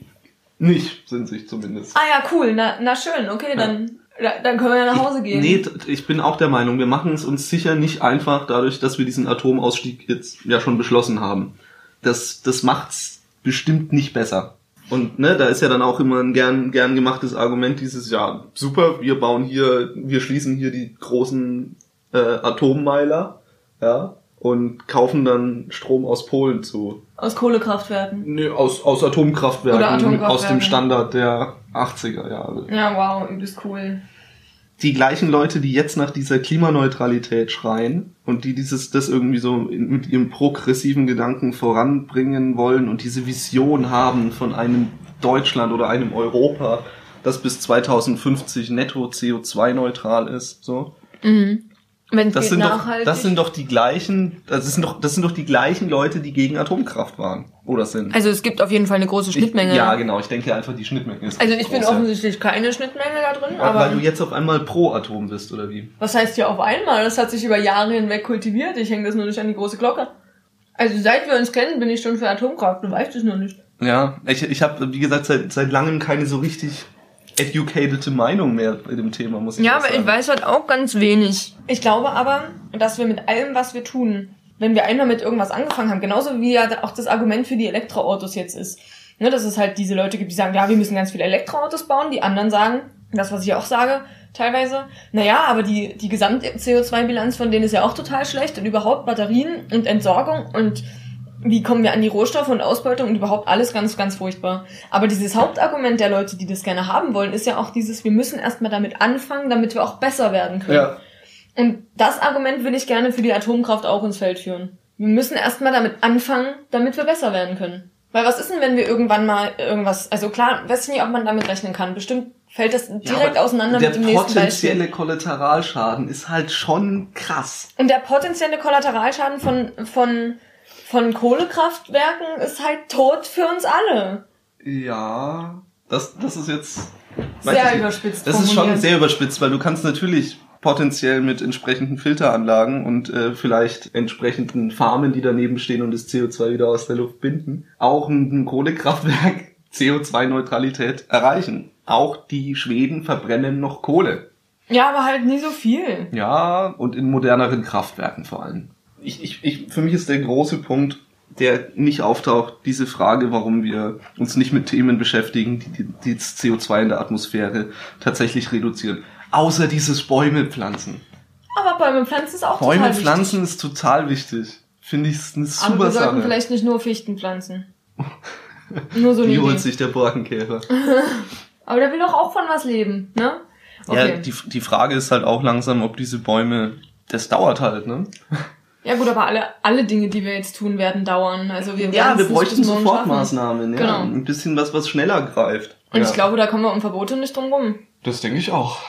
Speaker 3: nicht, sind sich zumindest.
Speaker 2: Ah ja, cool. Na, na schön. Okay, dann, da- dann können wir ja nach Hause gehen.
Speaker 3: Nee, ich bin auch der Meinung, wir machen es uns sicher nicht einfach dadurch, dass wir diesen Atomausstieg jetzt ja schon beschlossen haben. Das, das macht's bestimmt nicht besser. Und ne, da ist ja dann auch immer ein gern, gern gemachtes Argument dieses, ja, super, wir bauen hier, wir schließen hier die großen äh, Atommeiler, ja, und kaufen dann Strom aus Polen zu.
Speaker 2: Aus Kohlekraftwerken.
Speaker 3: Nee, aus, aus Atomkraftwerken,
Speaker 2: Oder Atomkraftwerke.
Speaker 3: aus dem Standard der 80er Jahre.
Speaker 2: Ja, wow, übelst cool.
Speaker 3: Die gleichen Leute, die jetzt nach dieser Klimaneutralität schreien und die dieses das irgendwie so mit ihrem progressiven Gedanken voranbringen wollen und diese Vision haben von einem Deutschland oder einem Europa, das bis 2050 netto CO2 neutral ist, so.
Speaker 2: Mhm. Wenn
Speaker 3: Das sind doch das sind doch die gleichen, das sind doch das sind doch die gleichen Leute, die gegen Atomkraft waren oder sind.
Speaker 2: also es gibt auf jeden Fall eine große Schnittmenge.
Speaker 3: Ich, ja, genau, ich denke einfach die Schnittmenge ist
Speaker 2: Also ich bin
Speaker 3: groß, ja.
Speaker 2: offensichtlich keine Schnittmenge da drin,
Speaker 3: Weil
Speaker 2: aber
Speaker 3: du jetzt auf einmal pro Atom bist oder wie?
Speaker 2: was heißt hier auf einmal? Das hat sich über Jahre hinweg kultiviert. Ich hänge das nur nicht an die große Glocke. Also seit wir uns kennen, bin ich schon für Atomkraft. Du weißt es nur nicht.
Speaker 3: Ja, ich, ich habe, wie gesagt, seit, seit langem keine so richtig educated Meinung mehr bei dem Thema, muss ich
Speaker 2: Ja,
Speaker 3: auch
Speaker 2: aber
Speaker 3: sagen.
Speaker 2: ich weiß halt auch ganz wenig. Ich glaube aber, dass wir mit allem, was wir tun, wenn wir einmal mit irgendwas angefangen haben, genauso wie ja auch das Argument für die Elektroautos jetzt ist, ne, dass es halt diese Leute gibt, die sagen, ja, wir müssen ganz viele Elektroautos bauen, die anderen sagen, das, was ich auch sage, teilweise, naja, aber die, die Gesamt-CO2-Bilanz von denen ist ja auch total schlecht und überhaupt Batterien und Entsorgung und wie kommen wir an die Rohstoffe und Ausbeutung und überhaupt alles ganz, ganz furchtbar. Aber dieses Hauptargument der Leute, die das gerne haben wollen, ist ja auch dieses, wir müssen erstmal damit anfangen, damit wir auch besser werden können.
Speaker 3: Ja,
Speaker 2: Und das Argument will ich gerne für die Atomkraft auch ins Feld führen. Wir müssen erstmal damit anfangen, damit wir besser werden können. Weil was ist denn, wenn wir irgendwann mal irgendwas, also klar, weiß ich nicht, ob man damit rechnen kann. Bestimmt fällt das direkt
Speaker 3: Ja,
Speaker 2: auseinander
Speaker 3: der
Speaker 2: mit dem nächsten
Speaker 3: potenzielle
Speaker 2: Beispiel.
Speaker 3: Kollateralschaden ist halt schon krass.
Speaker 2: Und der potenzielle Kollateralschaden von, von, von Kohlekraftwerken ist halt tot für uns alle.
Speaker 3: Ja, das, das ist jetzt...
Speaker 2: Sehr überspitzt
Speaker 3: Das ist schon sehr überspitzt, weil du kannst natürlich potenziell mit entsprechenden Filteranlagen und äh, vielleicht entsprechenden Farmen, die daneben stehen und das CO2 wieder aus der Luft binden, auch ein, ein Kohlekraftwerk <laughs> CO2-Neutralität erreichen. Auch die Schweden verbrennen noch Kohle.
Speaker 2: Ja, aber halt nie so viel.
Speaker 3: Ja, und in moderneren Kraftwerken vor allem. Ich, ich, ich, für mich ist der große Punkt, der nicht auftaucht, diese Frage, warum wir uns nicht mit Themen beschäftigen, die, die, die das CO2 in der Atmosphäre tatsächlich reduzieren. Außer dieses Bäume pflanzen.
Speaker 2: Aber Bäume pflanzen ist auch
Speaker 3: Bäume
Speaker 2: total wichtig.
Speaker 3: pflanzen ist total wichtig. Finde ich eine
Speaker 2: Aber
Speaker 3: super
Speaker 2: wir sollten
Speaker 3: Sache.
Speaker 2: vielleicht nicht nur Fichten pflanzen. <laughs> nur so
Speaker 3: Die
Speaker 2: Idee.
Speaker 3: holt sich der Borkenkäfer. <laughs>
Speaker 2: Aber der will doch auch von was leben, ne? Okay.
Speaker 3: Ja, die, die Frage ist halt auch langsam, ob diese Bäume, das dauert halt, ne?
Speaker 2: Ja gut, aber alle, alle Dinge, die wir jetzt tun, werden dauern. Also wir
Speaker 3: Ja, wir bräuchten. Sofortmaßnahmen, ja.
Speaker 2: Genau.
Speaker 3: Ein bisschen was, was schneller greift.
Speaker 2: Und
Speaker 3: ja.
Speaker 2: ich glaube, da kommen wir um Verbote nicht drum rum.
Speaker 3: Das denke ich auch.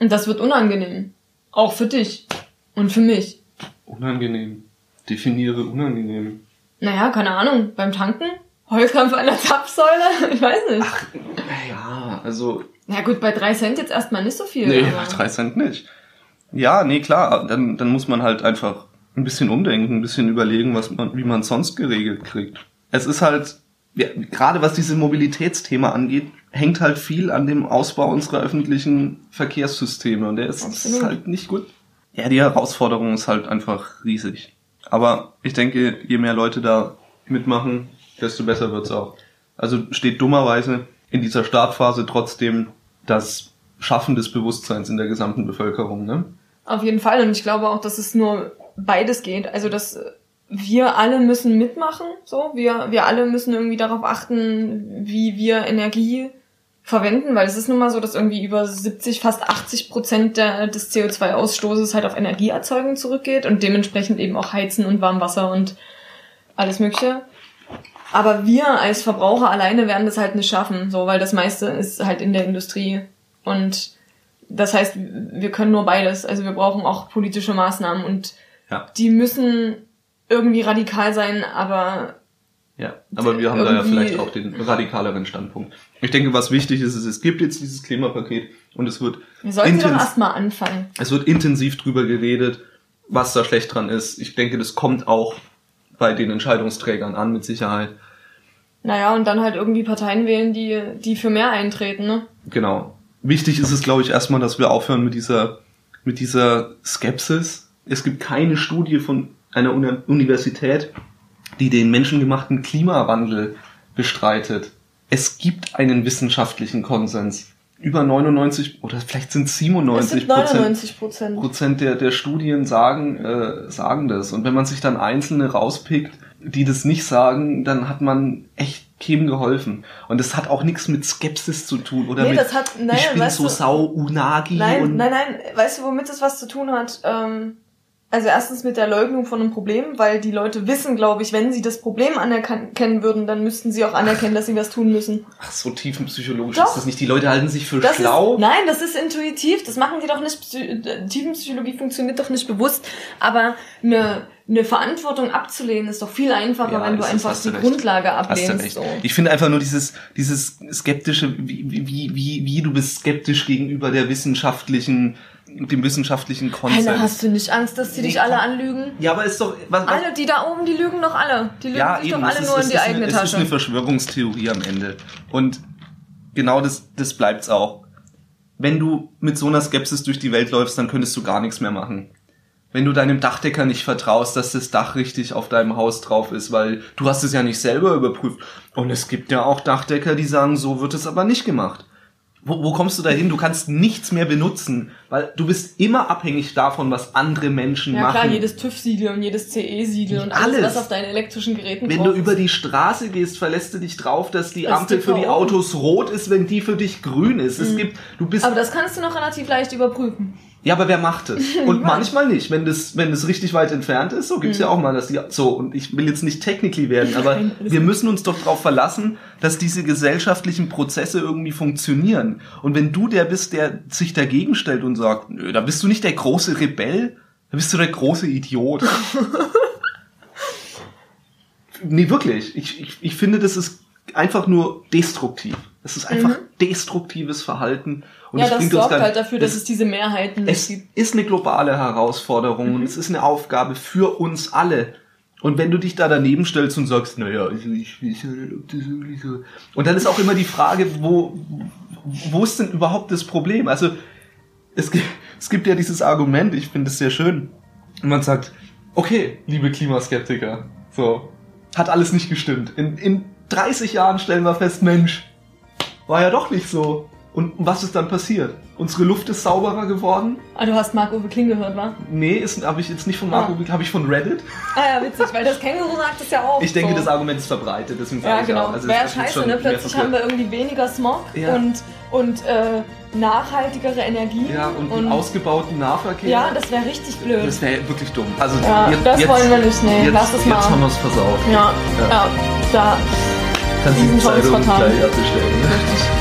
Speaker 2: Und das wird unangenehm. Auch für dich. Und für mich.
Speaker 3: Unangenehm. Definiere unangenehm.
Speaker 2: Naja, keine Ahnung. Beim Tanken? Holzkampf an der Zapfsäule? <laughs> Ich weiß nicht.
Speaker 3: Ja, also.
Speaker 2: Na gut, bei drei Cent jetzt erstmal nicht so viel.
Speaker 3: Nee,
Speaker 2: aber
Speaker 3: drei Cent nicht. Ja, nee, klar. Dann, dann muss man halt einfach ein bisschen umdenken, ein bisschen überlegen, was man, wie man sonst geregelt kriegt. Es ist halt, ja, gerade was diese Mobilitätsthema angeht, hängt halt viel an dem Ausbau unserer öffentlichen Verkehrssysteme und der ist, ist halt nicht gut. Ja, die Herausforderung ist halt einfach riesig. Aber ich denke, je mehr Leute da mitmachen, desto besser wird's auch. Also steht dummerweise in dieser Startphase trotzdem das Schaffen des Bewusstseins in der gesamten Bevölkerung, ne?
Speaker 2: Auf jeden Fall. Und ich glaube auch, dass es nur beides geht. Also, dass wir alle müssen mitmachen. So, wir, wir alle müssen irgendwie darauf achten, wie wir Energie verwenden, weil es ist nun mal so, dass irgendwie über 70, fast 80 Prozent der, des CO2-Ausstoßes halt auf Energieerzeugung zurückgeht und dementsprechend eben auch Heizen und Warmwasser und alles Mögliche. Aber wir als Verbraucher alleine werden das halt nicht schaffen, so, weil das meiste ist halt in der Industrie. Und das heißt, wir können nur beides. Also wir brauchen auch politische Maßnahmen und
Speaker 3: Ja.
Speaker 2: die müssen irgendwie radikal sein, aber
Speaker 3: Ja, aber wir haben da ja vielleicht auch den radikaleren Standpunkt. Ich denke, was wichtig ist, ist, es gibt jetzt dieses Klimapaket und es wird,
Speaker 2: Wir sollten doch erstmal anfangen.
Speaker 3: es wird intensiv drüber geredet, was da schlecht dran ist. Ich denke, das kommt auch bei den Entscheidungsträgern an, mit Sicherheit.
Speaker 2: Naja, und dann halt irgendwie Parteien wählen, die, die für mehr eintreten, ne?
Speaker 3: Genau. Wichtig ist es, glaube ich, erstmal, dass wir aufhören mit dieser, mit dieser Skepsis. Es gibt keine Studie von einer Uni Universität, die den menschengemachten Klimawandel bestreitet. Es gibt einen wissenschaftlichen Konsens. Über 99 oder vielleicht sind es
Speaker 2: Es
Speaker 3: 97
Speaker 2: sind
Speaker 3: Prozent.
Speaker 2: 99 Prozent.
Speaker 3: Prozent der, der Studien sagen, äh, sagen das. Und wenn man sich dann einzelne rauspickt, die das nicht sagen, dann hat man echt keinem geholfen. Und das hat auch nichts mit Skepsis zu tun oder
Speaker 2: Nee,
Speaker 3: mit
Speaker 2: das hat, naja,
Speaker 3: ich bin so
Speaker 2: du,
Speaker 3: sau Unagi
Speaker 2: Nein, nein, nein. Weißt du, womit das was zu tun hat? Ähm, also erstens mit der Leugnung von einem Problem, weil die Leute wissen, glaube ich, wenn sie das Problem anerkennen würden, dann müssten sie auch anerkennen, dass sie was tun müssen.
Speaker 3: ach, so tiefenpsychologisch
Speaker 2: Doch.
Speaker 3: ist das nicht. Die Leute halten sich für
Speaker 2: Das
Speaker 3: schlau.
Speaker 2: Ist, nein, das ist intuitiv. Das machen die doch nicht. Psy Tiefenpsychologie funktioniert doch nicht bewusst. Aber eine, eine Verantwortung abzulehnen ist doch viel einfacher,
Speaker 3: Ja,
Speaker 2: wenn du einfach die
Speaker 3: recht.
Speaker 2: Grundlage ablehnst. So.
Speaker 3: Ich finde einfach nur dieses, dieses skeptische, wie, wie, wie, wie du bist skeptisch gegenüber der wissenschaftlichen, dem wissenschaftlichen Konsens.
Speaker 2: Heiner, hast du nicht Angst, dass die
Speaker 3: Nee,
Speaker 2: dich alle anlügen?
Speaker 3: ja, aber ist doch, was, was,
Speaker 2: Alle, die da oben, die lügen doch alle. Die lügen sich doch
Speaker 3: es
Speaker 2: alle
Speaker 3: ist-
Speaker 2: nur in die eigene
Speaker 3: eine,
Speaker 2: Tasche.
Speaker 3: Es ist eine Verschwörungstheorie am Ende. Und genau das, das bleibt's auch. Wenn du mit so einer Skepsis durch die Welt läufst, dann könntest du gar nichts mehr machen. Wenn du deinem Dachdecker nicht vertraust, dass das Dach richtig auf deinem Haus drauf ist, weil du hast es ja nicht selber überprüft. Und es gibt ja auch Dachdecker, die sagen, so wird es aber nicht gemacht. Wo, wo kommst du da hin? Du kannst nichts mehr benutzen, weil du bist immer abhängig davon, was andere Menschen
Speaker 2: ja
Speaker 3: machen.
Speaker 2: klar, jedes TÜV-Siegel und jedes CE-Siegel und alles,
Speaker 3: Alles.
Speaker 2: was auf deinen elektrischen Geräten
Speaker 3: Wenn du über die Straße gehst, verlässt du dich drauf, dass die
Speaker 2: Das
Speaker 3: Ampel für die. Autos rot ist, wenn die für dich grün ist. Es gibt, du bist,
Speaker 2: Mhm. Aber das kannst du noch relativ leicht überprüfen.
Speaker 3: Ja, aber wer macht es? <laughs> Und manchmal nicht, wenn das, wenn das richtig weit entfernt ist. So gibt's ja auch mal, dass die, so, und ich will jetzt nicht technically werden, <laughs> aber
Speaker 2: Nein,
Speaker 3: wir müssen uns doch darauf verlassen, dass diese gesellschaftlichen Prozesse irgendwie funktionieren. Und wenn du der bist, der sich dagegen stellt und sagt, nö, da bist du nicht der große Rebell, da bist du der große Idiot. <laughs> Nee, wirklich. Ich, ich, ich finde, das ist einfach nur destruktiv. Es ist einfach destruktives Verhalten. Und
Speaker 2: Mhm. ja,
Speaker 3: es
Speaker 2: das
Speaker 3: bringt uns
Speaker 2: sorgt
Speaker 3: gar
Speaker 2: halt dafür, dass
Speaker 3: es,
Speaker 2: es diese Mehrheiten nicht
Speaker 3: es
Speaker 2: gibt.
Speaker 3: ist eine globale Herausforderung
Speaker 2: Mhm.
Speaker 3: und es ist eine Aufgabe für uns alle. Und wenn du dich da daneben stellst und sagst, naja, ich weiß ja nicht, ob das wirklich so. Und dann ist auch immer die Frage, wo, wo ist denn überhaupt das Problem? Also, es gibt, es gibt ja dieses Argument, ich finde es sehr schön. Und man sagt, okay, liebe Klimaskeptiker, so, hat alles nicht gestimmt. In, in 30 Jahren stellen wir fest, Mensch, war ja doch nicht so. Und was ist dann passiert? Unsere Luft ist sauberer geworden?
Speaker 2: Ah, du hast Marc-Uwe Kling gehört, wa?
Speaker 3: Nee, ist habe ich jetzt nicht von Marco, habe ich von Reddit.
Speaker 2: Ah ja, witzig, weil das Känguru sagt es ja auch.
Speaker 3: Ich denke,
Speaker 2: so.
Speaker 3: das Argument ist verbreitet, deswegen sage
Speaker 2: Ja,
Speaker 3: ich
Speaker 2: genau.
Speaker 3: auch. Also,
Speaker 2: Wäre scheiße, ne? Plötzlich haben wir irgendwie weniger Smog
Speaker 3: Ja.
Speaker 2: und, und äh, nachhaltigere Energie.
Speaker 3: ja, und, einen ausgebauten Nahverkehr.
Speaker 2: ja, das wäre richtig blöd.
Speaker 3: das wäre wirklich dumm. Also
Speaker 2: Ja, das wollen wir nicht, nee,
Speaker 3: jetzt,
Speaker 2: lass es mal.
Speaker 3: Jetzt haben wir es versaut.
Speaker 2: ja,
Speaker 3: Ja.
Speaker 2: ja, da.
Speaker 3: Kannst die
Speaker 2: Diesen Chance
Speaker 3: Zeitung
Speaker 2: vertan.
Speaker 3: gleich abbestellen. Ne?
Speaker 2: Richtig.